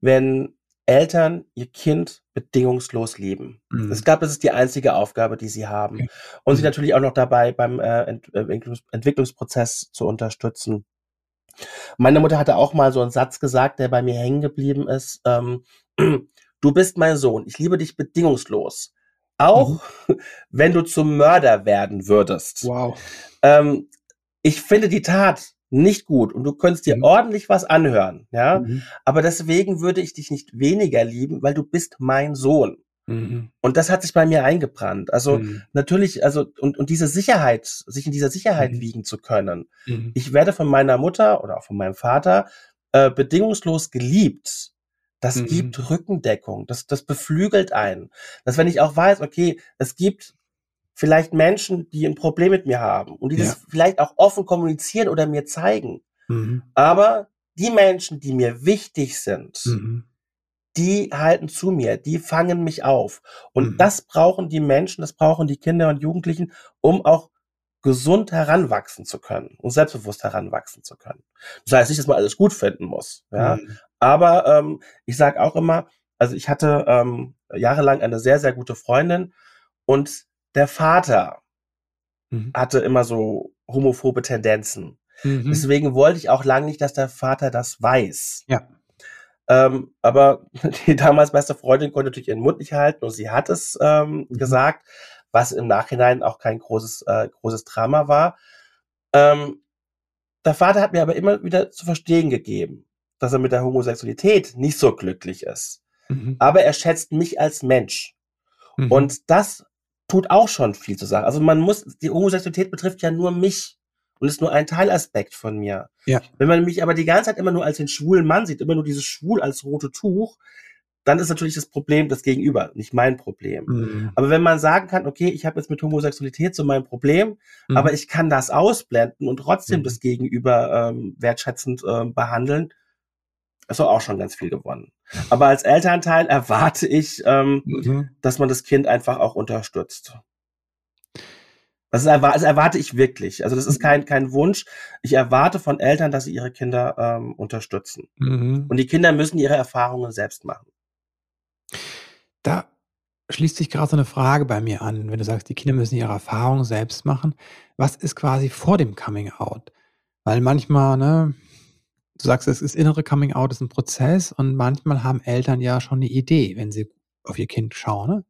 wenn Eltern ihr Kind bedingungslos lieben. Mhm. Ich glaube, das ist die einzige Aufgabe, die sie haben. Okay. Und mhm. sie natürlich auch noch dabei beim äh, Ent äh, Entwicklungsprozess zu unterstützen. Meine Mutter hatte auch mal so einen Satz gesagt, der bei mir hängen geblieben ist. Ähm, (clears throat) du bist mein Sohn, ich liebe dich bedingungslos. Auch mhm. (laughs) wenn du zum Mörder werden würdest. Wow. Ähm, ich finde die Tat nicht gut und du könntest dir Mhm. ordentlich was anhören, ja, Mhm. aber deswegen würde ich dich nicht weniger lieben, weil du bist mein Sohn. Mhm. Und das hat sich bei mir eingebrannt. Also Mhm. natürlich, also und, und diese Sicherheit, sich in dieser Sicherheit Mhm. wiegen zu können. Mhm. Ich werde von meiner Mutter oder auch von meinem Vater äh, bedingungslos geliebt. Das Mhm. gibt Rückendeckung, das, das beflügelt einen. Dass wenn ich auch weiß, okay, es gibt vielleicht Menschen, die ein Problem mit mir haben und die Ja. das vielleicht auch offen kommunizieren oder mir zeigen. Mhm. Aber die Menschen, die mir wichtig sind, Mhm. die halten zu mir, die fangen mich auf. Und Mhm. das brauchen die Menschen, das brauchen die Kinder und Jugendlichen, um auch gesund heranwachsen zu können und selbstbewusst heranwachsen zu können. Das heißt nicht, dass man alles gut finden muss. Ja? Mhm. Aber ähm, ich sage auch immer, also ich hatte ähm, jahrelang eine sehr, sehr gute Freundin und der Vater Mhm. hatte immer so homophobe Tendenzen. Mhm. Deswegen wollte ich auch lange nicht, dass der Vater das weiß. Ja. Ähm, aber (laughs) die damals beste Freundin konnte natürlich ihren Mund nicht halten und sie hat es ähm, Mhm. gesagt, was im Nachhinein auch kein großes, äh, großes Drama war. Ähm, der Vater hat mir aber immer wieder zu verstehen gegeben, dass er mit der Homosexualität nicht so glücklich ist. Mhm. Aber er schätzt mich als Mensch. Mhm. Und das tut auch schon viel zu sagen. Also man muss, die Homosexualität betrifft ja nur mich und ist nur ein Teilaspekt von mir. Ja. Wenn man mich aber die ganze Zeit immer nur als den schwulen Mann sieht, immer nur dieses Schwul als rote Tuch, dann ist natürlich das Problem das Gegenüber, nicht mein Problem. Mhm. Aber wenn man sagen kann, okay, ich habe jetzt mit Homosexualität so mein Problem, Mhm. aber ich kann das ausblenden und trotzdem Mhm. das Gegenüber ähm, wertschätzend ähm, behandeln, ist auch schon ganz viel gewonnen. Aber als Elternteil erwarte ich, ähm, Mhm. dass man das Kind einfach auch unterstützt. Das, erwa das erwarte ich wirklich. Also das ist kein, kein Wunsch. Ich erwarte von Eltern, dass sie ihre Kinder ähm, unterstützen. Mhm. Und die Kinder müssen ihre Erfahrungen selbst machen. Da schließt sich gerade so eine Frage bei mir an, wenn du sagst, die Kinder müssen ihre Erfahrungen selbst machen. Was ist quasi vor dem Coming Out? Weil manchmal, ne, du sagst, es ist innere Coming Out ist ein Prozess und manchmal haben Eltern ja schon eine Idee, wenn sie auf ihr Kind schauen. Ne?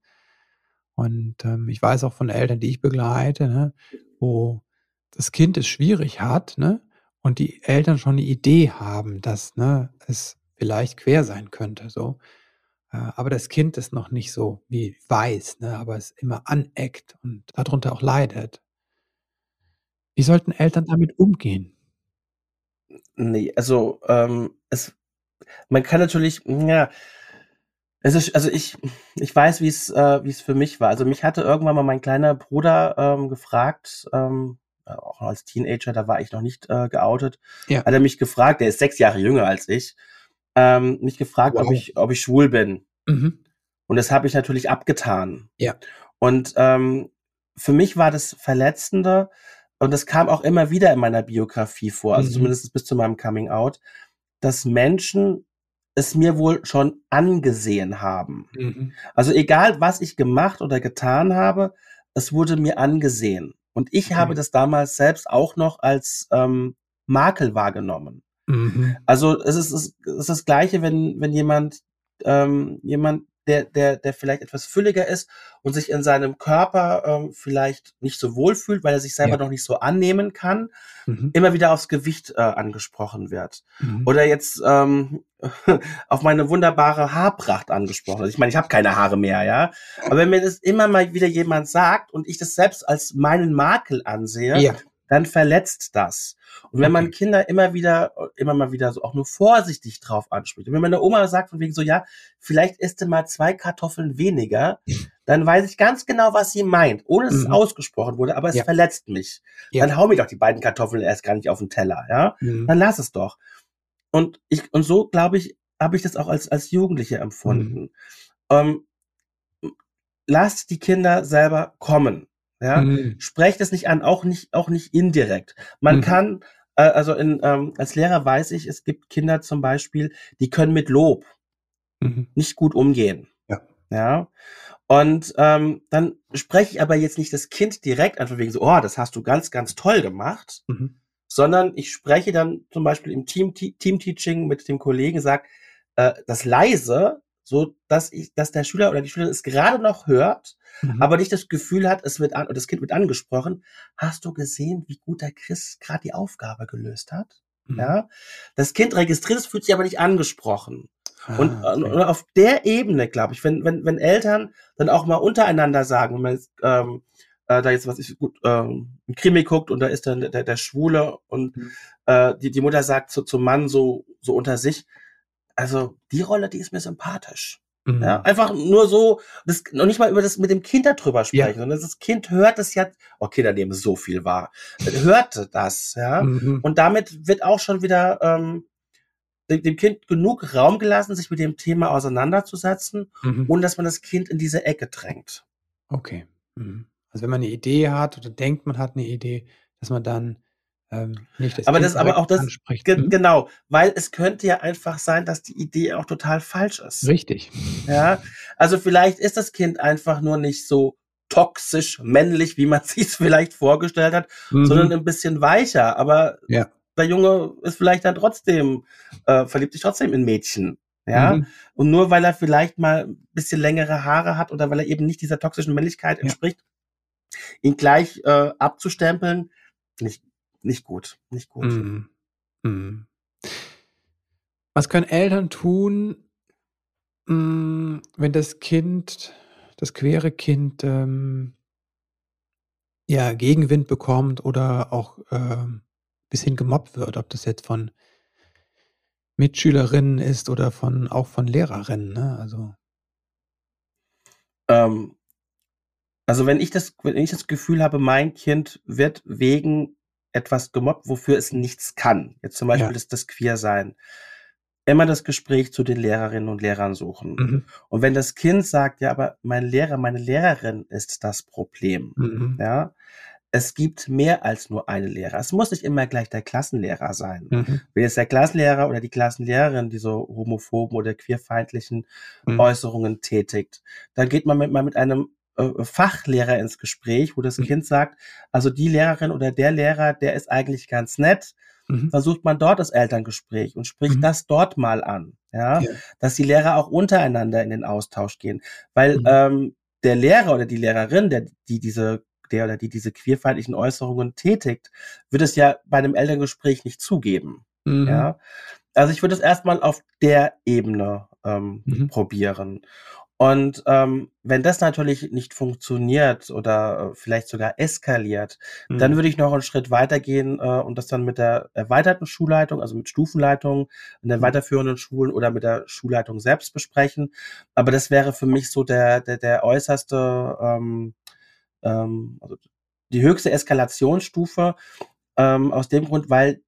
Und ähm, ich weiß auch von Eltern, die ich begleite, ne, wo das Kind es schwierig hat, ne, und die Eltern schon eine Idee haben, dass ne, es vielleicht quer sein könnte, so. Äh, aber das Kind ist noch nicht so wie weiß, ne, aber es immer aneckt und darunter auch leidet. Wie sollten Eltern damit umgehen? Nee, also ähm, es, man kann natürlich, ja, es ist, also ich, ich weiß, wie es, äh, wie es für mich war. Also mich hatte irgendwann mal mein kleiner Bruder ähm, gefragt, ähm, auch als Teenager, da war ich noch nicht äh, geoutet, Ja. hat er mich gefragt, der ist sechs Jahre jünger als ich, ähm, mich gefragt, ob Wow. ich, ob ich schwul bin. Mhm. Und das habe ich natürlich abgetan. Ja. Und ähm, für mich war das Verletzende, und das kam auch immer wieder in meiner Biografie vor, also Mhm. zumindest bis zu meinem Coming Out, dass Menschen es mir wohl schon angesehen haben. Mhm. Also egal, was ich gemacht oder getan habe, es wurde mir angesehen. Und ich Okay. habe das damals selbst auch noch als ähm, Makel wahrgenommen. Mhm. Also es ist, es ist das Gleiche, wenn, wenn jemand, ähm, jemand, der, der, der vielleicht etwas fülliger ist und sich in seinem Körper ähm, vielleicht nicht so wohl fühlt, weil er sich selber Ja. noch nicht so annehmen kann, Mhm. immer wieder aufs Gewicht äh, angesprochen wird. Mhm. Oder jetzt ähm, (laughs) auf meine wunderbare Haarpracht angesprochen. Also ich meine, ich habe keine Haare mehr, ja. Aber wenn mir das immer mal wieder jemand sagt und ich das selbst als meinen Makel ansehe, Ja. Dann verletzt das. Und wenn man. Kinder immer wieder, immer mal wieder so auch nur vorsichtig drauf anspricht. Und wenn meine Oma sagt von wegen so, ja, vielleicht isst du mal zwei Kartoffeln weniger, (laughs) dann weiß ich ganz genau, was sie meint, ohne dass es Mhm. ausgesprochen wurde, aber es Ja. verletzt mich. Ja. Dann hau mir doch die beiden Kartoffeln erst gar nicht auf den Teller, ja. Mhm. Dann lass es doch. Und ich, und so, glaube ich, habe ich das auch als, als Jugendliche empfunden. Ähm, lasst die Kinder selber kommen. Ja, Mhm. sprecht es nicht an, auch nicht, auch nicht indirekt. Man Mhm. kann, äh, also in, ähm, als Lehrer weiß ich, es gibt Kinder zum Beispiel, die können mit Lob Mhm. nicht gut umgehen. Ja. Ja. Und ähm, dann spreche ich aber jetzt nicht das Kind direkt an, von wegen so, oh, das hast du ganz, ganz toll gemacht, Mhm. sondern ich spreche dann zum Beispiel im Team, Team-Teaching mit dem Kollegen, sag, äh, das leise so dass ich, dass der Schüler oder die Schülerin es gerade noch hört, mhm. aber nicht das Gefühl hat, es wird an, das Kind wird angesprochen. Hast du gesehen, wie gut der Chris gerade die Aufgabe gelöst hat? Mhm. Ja, das Kind registriert es, fühlt sich aber nicht angesprochen. Ah, und, okay. und, auf der Ebene, glaube ich, wenn, wenn, wenn Eltern dann auch mal untereinander sagen, wenn man jetzt, ähm, äh, da jetzt was ich gut ähm, ein Krimi guckt und da ist dann der, der Schwule und mhm. äh, die, die Mutter sagt zu, zum Mann so, so unter sich, also die Rolle, die ist mir sympathisch. Mhm. Ja, einfach nur so, das, noch nicht mal über das mit dem Kind darüber sprechen, ja. sondern das Kind hört das ja, oh, Kinder nehmen so viel wahr, hörte das, ja, mhm. und damit wird auch schon wieder ähm, dem Kind genug Raum gelassen, sich mit dem Thema auseinanderzusetzen, mhm. ohne dass man das Kind in diese Ecke drängt. Okay. Mhm. Also wenn man eine Idee hat oder denkt, man hat eine Idee, dass man dann ähm, nicht das aber das aber auch das ge mhm. genau, weil es könnte ja einfach sein, dass die Idee auch total falsch ist. Richtig. Ja, also vielleicht ist das Kind einfach nur nicht so toxisch männlich, wie man (laughs) sich es vielleicht vorgestellt hat, mhm. sondern ein bisschen weicher. Aber ja. der Junge ist vielleicht dann trotzdem äh, verliebt sich trotzdem in Mädchen. Ja, mhm. und nur weil er vielleicht mal ein bisschen längere Haare hat oder weil er eben nicht dieser toxischen Männlichkeit entspricht, ja ihn gleich äh, abzustempeln, nicht, nicht gut, nicht gut. Mhm. Mhm. Was können Eltern tun, mm, wenn das Kind, das queere Kind, ähm, ja, Gegenwind bekommt oder auch äh, bisschen gemobbt wird, ob das jetzt von Mitschülerinnen ist oder von auch von Lehrerinnen, ne? Also. Ähm, also wenn ich das, wenn ich das Gefühl habe, mein Kind wird wegen etwas gemobbt, wofür es nichts kann, jetzt zum Beispiel ja. ist das Queersein, immer das Gespräch zu den Lehrerinnen und Lehrern suchen. Mhm. Und wenn das Kind sagt, ja, aber mein Lehrer, meine Lehrerin ist das Problem, mhm. ja, es gibt mehr als nur eine Lehrer. Es muss nicht immer gleich der Klassenlehrer sein. Mhm. Wenn jetzt der Klassenlehrer oder die Klassenlehrerin diese homophoben oder queerfeindlichen mhm. Äußerungen tätigt, dann geht man mit, mal mit einem Fachlehrer ins Gespräch, wo das mhm. Kind sagt, also die Lehrerin oder der Lehrer, der ist eigentlich ganz nett. Mhm. Versucht man dort das Elterngespräch und spricht mhm. das dort mal an. Ja? ja? dass die Lehrer auch untereinander in den Austausch gehen. Weil mhm. ähm, der Lehrer oder die Lehrerin, der, die diese der oder die diese queerfeindlichen Äußerungen tätigt, wird es ja bei einem Elterngespräch nicht zugeben. Mhm. Ja, also ich würde es erstmal auf der Ebene ähm, mhm. probieren. Und ähm, wenn das natürlich nicht funktioniert oder äh, vielleicht sogar eskaliert, mhm. dann würde ich noch einen Schritt weitergehen äh, und das dann mit der erweiterten Schulleitung, also mit Stufenleitung in den mhm. weiterführenden Schulen oder mit der Schulleitung selbst besprechen. Aber das wäre für mich so der, der, der äußerste, ähm, ähm, also die höchste Eskalationsstufe, ähm, aus dem Grund, weil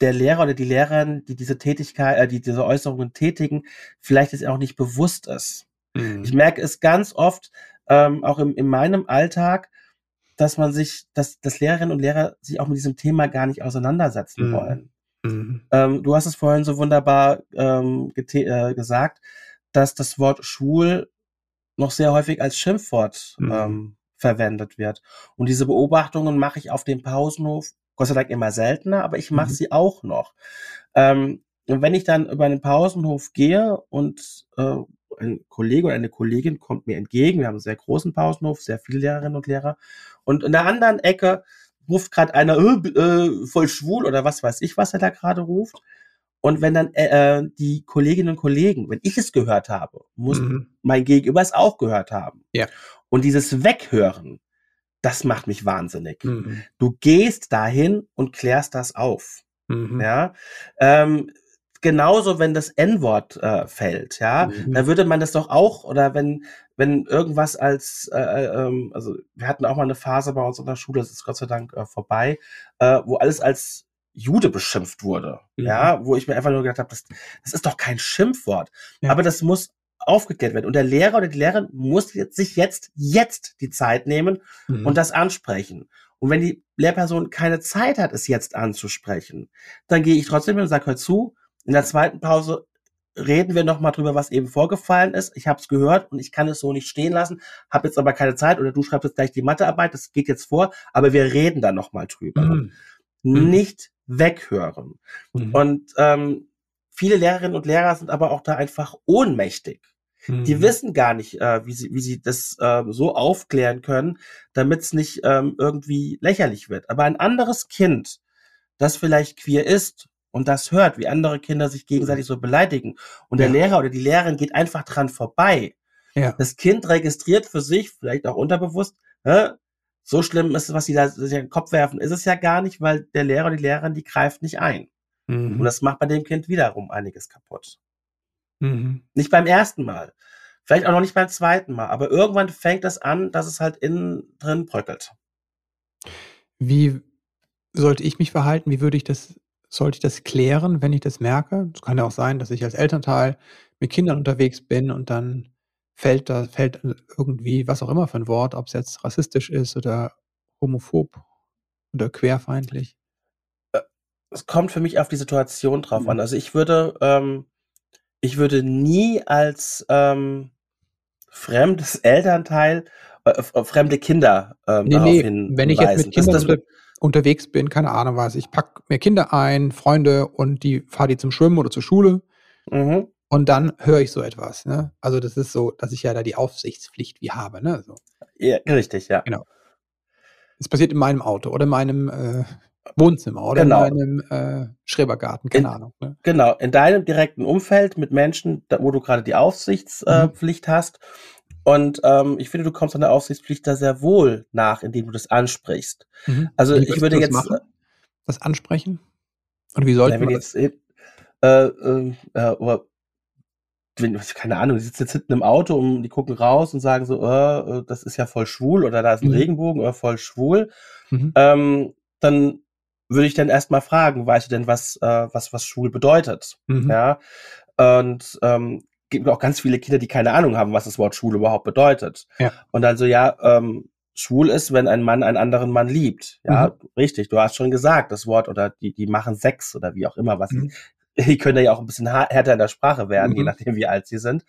der Lehrer oder die Lehrerin, die diese Tätigkeit, äh, die diese Äußerungen tätigen, vielleicht es auch nicht bewusst ist. Mhm. Ich merke es ganz oft, ähm, auch im, in meinem Alltag, dass man sich, dass, dass Lehrerinnen und Lehrer sich auch mit diesem Thema gar nicht auseinandersetzen mhm. wollen. Mhm. Ähm, du hast es vorhin so wunderbar ähm, äh, gesagt, dass das Wort schwul noch sehr häufig als Schimpfwort mhm. ähm, verwendet wird. Und diese Beobachtungen mache ich auf dem Pausenhof, Gott sei Dank immer seltener, aber ich mache mhm. sie auch noch. Ähm, und wenn ich dann über einen Pausenhof gehe und äh, ein Kollege oder eine Kollegin kommt mir entgegen. Wir haben einen sehr großen Pausenhof, sehr viele Lehrerinnen und Lehrer. Und in der anderen Ecke ruft gerade einer äh, äh, voll schwul oder was weiß ich, was er da gerade ruft. Und wenn dann äh, äh, die Kolleginnen und Kollegen, wenn ich es gehört habe, muss mhm. mein Gegenüber es auch gehört haben. Ja. Und dieses Weghören, das macht mich wahnsinnig. Mhm. Du gehst dahin und klärst das auf. Mhm. Ja. Ähm, genauso, wenn das N-Wort äh, fällt, ja, mhm. da würde man das doch auch, oder wenn, wenn irgendwas als, äh, äh, ähm, also wir hatten auch mal eine Phase bei uns in der Schule, das ist Gott sei Dank äh, vorbei, äh, wo alles als Jude beschimpft wurde, mhm. ja, wo ich mir einfach nur gedacht habe, das, das ist doch kein Schimpfwort, ja. aber das muss aufgeklärt werden. Und der Lehrer oder die Lehrerin muss jetzt, sich jetzt, jetzt die Zeit nehmen mhm. und das ansprechen. Und wenn die Lehrperson keine Zeit hat, es jetzt anzusprechen, dann gehe ich trotzdem hin und sage, hör zu, in der zweiten Pause reden wir nochmal drüber, was eben vorgefallen ist. Ich habe es gehört und ich kann es so nicht stehen lassen, habe jetzt aber keine Zeit oder du schreibst jetzt gleich die Mathearbeit, das geht jetzt vor, aber wir reden da nochmal drüber. Mhm. mhm. Nicht weghören. Mhm. Und ähm, viele Lehrerinnen und Lehrer sind aber auch da einfach ohnmächtig. Die Mhm. wissen gar nicht, äh, wie sie, wie sie das ähm, so aufklären können, damit es nicht ähm, irgendwie lächerlich wird. Aber ein anderes Kind, das vielleicht queer ist und das hört, wie andere Kinder sich gegenseitig so beleidigen und der Ja. Lehrer oder die Lehrerin geht einfach dran vorbei. Ja. Das Kind registriert für sich, vielleicht auch unterbewusst, hä, so schlimm ist es, was sie da sich in den Kopf werfen, ist es ja gar nicht, weil der Lehrer oder die Lehrerin, die greift nicht ein. Und Mhm. das macht bei dem Kind wiederum einiges kaputt. Mhm. Nicht beim ersten Mal. Vielleicht auch noch nicht beim zweiten Mal. Aber irgendwann fängt es an, dass es halt innen drin bröckelt. Wie sollte ich mich verhalten? Wie würde ich das, sollte ich das klären, wenn ich das merke? Es kann ja auch sein, dass ich als Elternteil mit Kindern unterwegs bin und dann fällt da, fällt irgendwie, was auch immer für ein Wort, ob es jetzt rassistisch ist oder homophob oder querfeindlich. Es kommt für mich auf die Situation drauf Mhm. an. Also ich würde, ähm, ich würde nie als ähm, fremdes Elternteil, äh, äh, fremde Kinder ähm, Nee, darauf nee, hinweisen. wenn ich jetzt mit Das, Kindern das, unter, unterwegs bin, keine Ahnung was, ich packe mir Kinder ein, Freunde und die fahre die zum Schwimmen oder zur Schule mhm. und dann höre ich so etwas. Ne? Also das ist so, dass ich ja da die Aufsichtspflicht wie habe. Ne? So. ja, richtig, ja. Es passiert in meinem Auto oder in meinem äh, Wohnzimmer oder Genau. in meinem äh, Schrebergarten, keine In- Ahnung. Ne? Genau, in deinem direkten Umfeld mit Menschen, da, wo du gerade die Aufsichtspflicht äh, Mhm. Hast. Und ähm, ich finde, du kommst an der Aufsichtspflicht da sehr wohl nach, indem du das ansprichst. Mhm. Also Wie ich würde das jetzt, machen? das ansprechen? Und wie sollte Ja, wenn man jetzt, äh, äh, äh, oder, wenn, keine Ahnung, die sitzen jetzt hinten im Auto und die gucken raus und sagen so, äh, äh, das ist ja voll schwul oder da ist ein Mhm. Regenbogen oder voll schwul, Mhm. ähm, dann würde ich dann erstmal fragen, weißt du denn, was, äh, was, was schwul bedeutet? Mhm. Ja. Und ähm, gibt auch ganz viele Kinder, die keine Ahnung haben, was das Wort schwul überhaupt bedeutet. Ja. Und dann so, ja, ähm, schwul ist, wenn ein Mann einen anderen Mann liebt. Ja, richtig. Du hast schon gesagt, das Wort oder die, die machen Sex oder wie auch immer, was Mhm. (laughs) die können ja auch ein bisschen härter in der Sprache werden, je Mhm. nachdem, wie alt sie sind.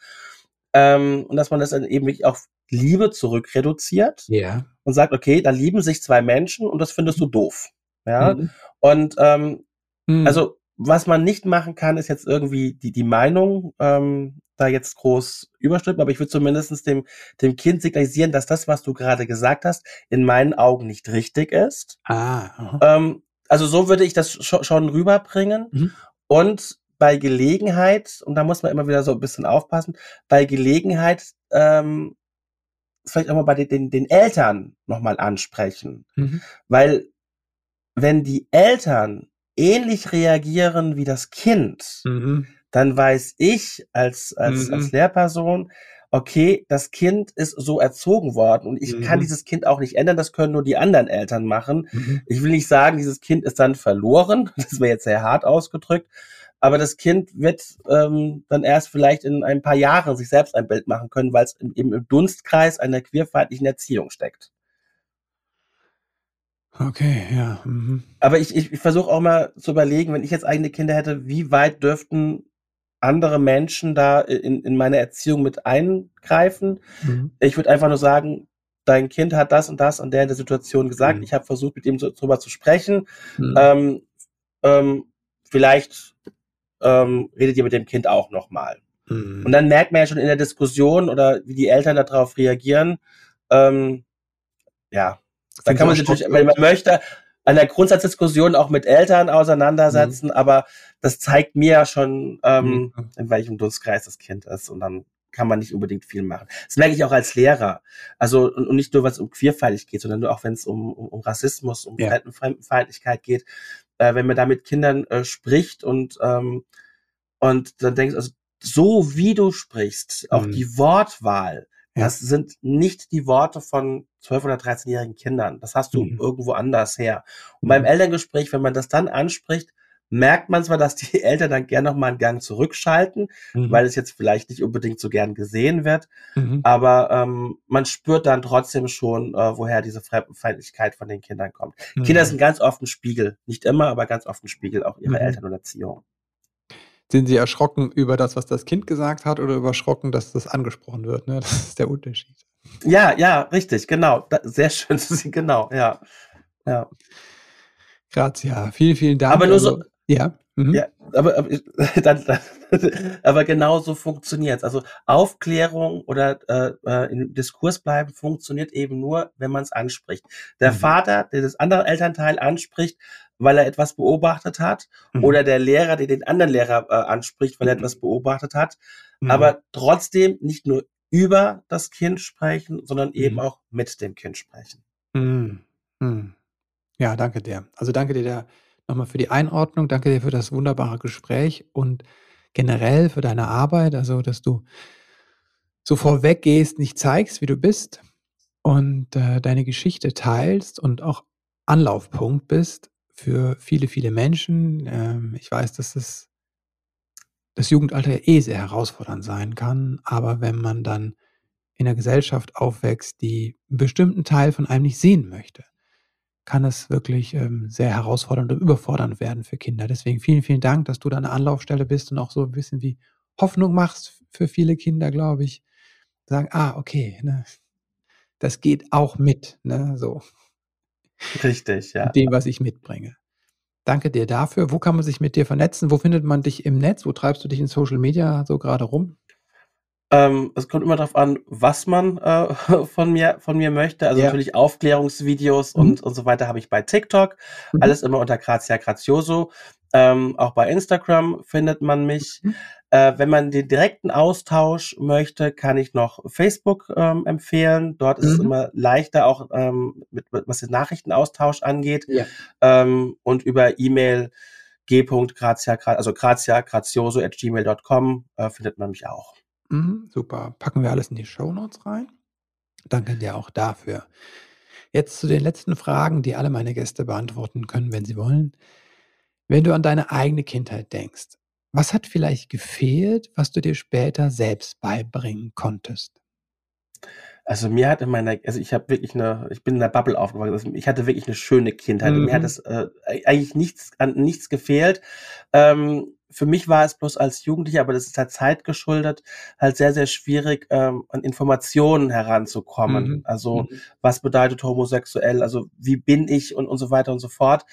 Ähm, und dass man das dann eben wirklich auf Liebe zurückreduziert Ja. und sagt, okay, da lieben sich zwei Menschen und das findest du doof. Ja. Mhm. Und ähm, Mhm. also, was man nicht machen kann, ist jetzt irgendwie die, die Meinung ähm, da jetzt groß überstülpen, aber ich würde zumindest dem, dem Kind signalisieren, dass das, was du gerade gesagt hast, in meinen Augen nicht richtig ist. ah. Ähm, also so würde ich das scho- schon rüberbringen. Mhm. Und bei Gelegenheit, und da muss man immer wieder so ein bisschen aufpassen, bei Gelegenheit ähm, vielleicht auch mal bei den, den, den Eltern nochmal ansprechen. Mhm. Weil wenn die Eltern ähnlich reagieren wie das Kind, Mhm. dann weiß ich als, als, Mhm. als Lehrperson, okay, das Kind ist so erzogen worden und ich kann Mhm. dieses Kind auch nicht ändern, das können nur die anderen Eltern machen. Mhm. Ich will nicht sagen, dieses Kind ist dann verloren, (laughs) das wäre jetzt sehr hart ausgedrückt, aber das Kind wird ähm, dann erst vielleicht in ein paar Jahren sich selbst ein Bild machen können, weil es im im Dunstkreis einer queerfeindlichen Erziehung steckt. Okay, ja. Mhm. Aber ich, ich, ich versuche auch mal zu überlegen, wenn ich jetzt eigene Kinder hätte, wie weit dürften andere Menschen da in, in meine Erziehung mit eingreifen? Mhm. Ich würde einfach nur sagen, dein Kind hat das und das an der, in der Situation gesagt. Mhm. Ich habe versucht, mit ihm so, drüber zu sprechen. Mhm. Ähm, ähm, vielleicht ähm, redet ihr mit dem Kind auch nochmal. Mhm. Und dann merkt man ja schon in der Diskussion oder wie die Eltern darauf reagieren. Ähm, ja, da kann man sich natürlich, wenn man möchte, an der Grundsatzdiskussion auch mit Eltern auseinandersetzen, aber das zeigt mir ja schon, ähm, Mhm. in welchem Dunstkreis das Kind ist und dann kann man nicht unbedingt viel machen. Das merke ich auch als Lehrer. Also und, und nicht nur, wenn es um Queerfeindlichkeit geht, sondern auch wenn es um, um, um Rassismus, um Ja. Fremden- Fremdenfeindlichkeit geht. Äh, wenn man da mit Kindern äh, spricht und ähm, und dann denkst, also so wie du sprichst, auch Mhm. die Wortwahl. Das sind nicht die Worte von 12- oder 13-jährigen Kindern. Das hast du Mhm. irgendwo anders her. Und Mhm. beim Elterngespräch, wenn man das dann anspricht, merkt man zwar, dass die (laughs) Eltern dann gerne noch mal einen Gang zurückschalten, Mhm. weil es jetzt vielleicht nicht unbedingt so gern gesehen wird, Mhm. aber ähm, man spürt dann trotzdem schon, äh, woher diese Fremdenfeindlichkeit von den Kindern kommt. Mhm. Kinder sind ganz oft ein Spiegel, nicht immer, aber ganz oft ein Spiegel auch ihrer Mhm. Eltern und Erziehung. Sind Sie erschrocken über das, was das Kind gesagt hat, oder überschrocken, dass das angesprochen wird? Ne? (laughs) Das ist der Unterschied. Ja, ja, richtig, genau. Sehr schön, (laughs) genau, ja. Ja. Grazia, vielen, vielen Dank. Aber nur so- Ja. Mhm. Ja, aber, aber, (laughs) dann, dann, aber genau so funktioniert Also Aufklärung oder äh, äh, im Diskurs bleiben funktioniert eben nur, wenn man es anspricht. Der mhm. Vater, der das andere Elternteil anspricht, weil er etwas beobachtet hat, mhm. oder der Lehrer, der den anderen Lehrer äh, anspricht, weil er etwas beobachtet hat, mhm. aber trotzdem nicht nur über das Kind sprechen, sondern eben mhm. auch mit dem Kind sprechen. Mhm. Mhm. Ja, danke dir. Also danke dir der nochmal für die Einordnung. Danke dir für das wunderbare Gespräch und generell für deine Arbeit, also dass du so vorweg gehst, nicht zeigst, wie du bist und äh, deine Geschichte teilst und auch Anlaufpunkt bist für viele, viele Menschen. Ähm, ich weiß, dass das, das Jugendalter eh sehr herausfordernd sein kann, aber wenn man dann in einer Gesellschaft aufwächst, die einen bestimmten Teil von einem nicht sehen möchte, kann es wirklich ähm, sehr herausfordernd und überfordernd werden für Kinder. Deswegen vielen, vielen Dank, dass du da eine Anlaufstelle bist und auch so ein bisschen wie Hoffnung machst für viele Kinder, glaube ich. Sagen, ah, okay, ne, das geht auch mit, ne, so. Richtig, ja. Mit dem, was ich mitbringe. Danke dir dafür. Wo kann man sich mit dir vernetzen? Wo findet man dich im Netz? Wo treibst du dich in Social Media so gerade rum? Ähm, es kommt immer darauf an, was man äh, (laughs) von mir von mir möchte. Also ja. natürlich Aufklärungsvideos mhm. und und so weiter habe ich bei TikTok. Mhm. Alles immer unter Grazia Grazioso. Ähm, auch bei Instagram findet man mich. Mhm. Äh, wenn man den direkten Austausch möchte, kann ich noch Facebook ähm, empfehlen. Dort ist es mhm. immer leichter, auch ähm, mit, was den Nachrichtenaustausch angeht. Ja. Ähm, und über E-Mail g.grazia, also grazia, grazioso at gmail.com äh, findet man mich auch. Mhm, super. Packen wir alles in die Show Notes rein. Danke dir auch dafür. Jetzt zu den letzten Fragen, die alle meine Gäste beantworten können, wenn sie wollen. Wenn du an deine eigene Kindheit denkst, was hat vielleicht gefehlt, was du dir später selbst beibringen konntest? Also mir hat in meiner, also ich habe wirklich eine, ich bin in der Bubble aufgewachsen. Also ich hatte wirklich eine schöne Kindheit. Mhm. Mir hat mhm. es äh, eigentlich nichts an nichts gefehlt. Ähm, für mich war es bloß als Jugendlicher, aber das ist halt Zeit geschuldet, halt sehr, sehr schwierig, ähm, an Informationen heranzukommen. Mhm. Also, mhm. was bedeutet homosexuell? Also, wie bin ich und, und so weiter und so fort.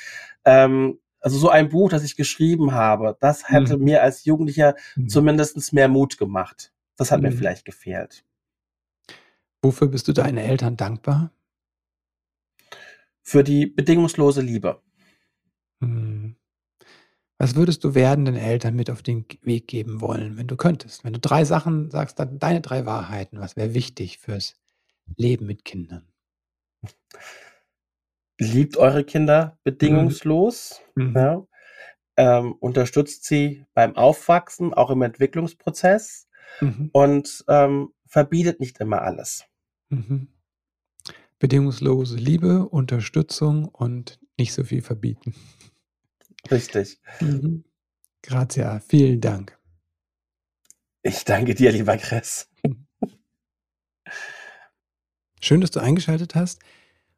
Ähm, also, so ein Buch, das ich geschrieben habe, das hätte mhm. mir als Jugendlicher mhm. zumindest mehr Mut gemacht. Das hat mir mhm. vielleicht gefehlt. Wofür bist du deinen Eltern dankbar? Für die bedingungslose Liebe. Mhm. Was würdest du werdenden Eltern mit auf den Weg geben wollen, wenn du könntest? Wenn du drei Sachen sagst, dann deine drei Wahrheiten, was wäre wichtig fürs Leben mit Kindern? Liebt eure Kinder bedingungslos. Mhm. Ja. Ähm, unterstützt sie beim Aufwachsen, auch im Entwicklungsprozess mhm. und ähm, verbietet nicht immer alles. Mhm. Bedingungslose Liebe, Unterstützung und nicht so viel verbieten. Richtig. Mhm. Grazia, vielen Dank. Ich danke dir, lieber Chris. Schön, dass du eingeschaltet hast.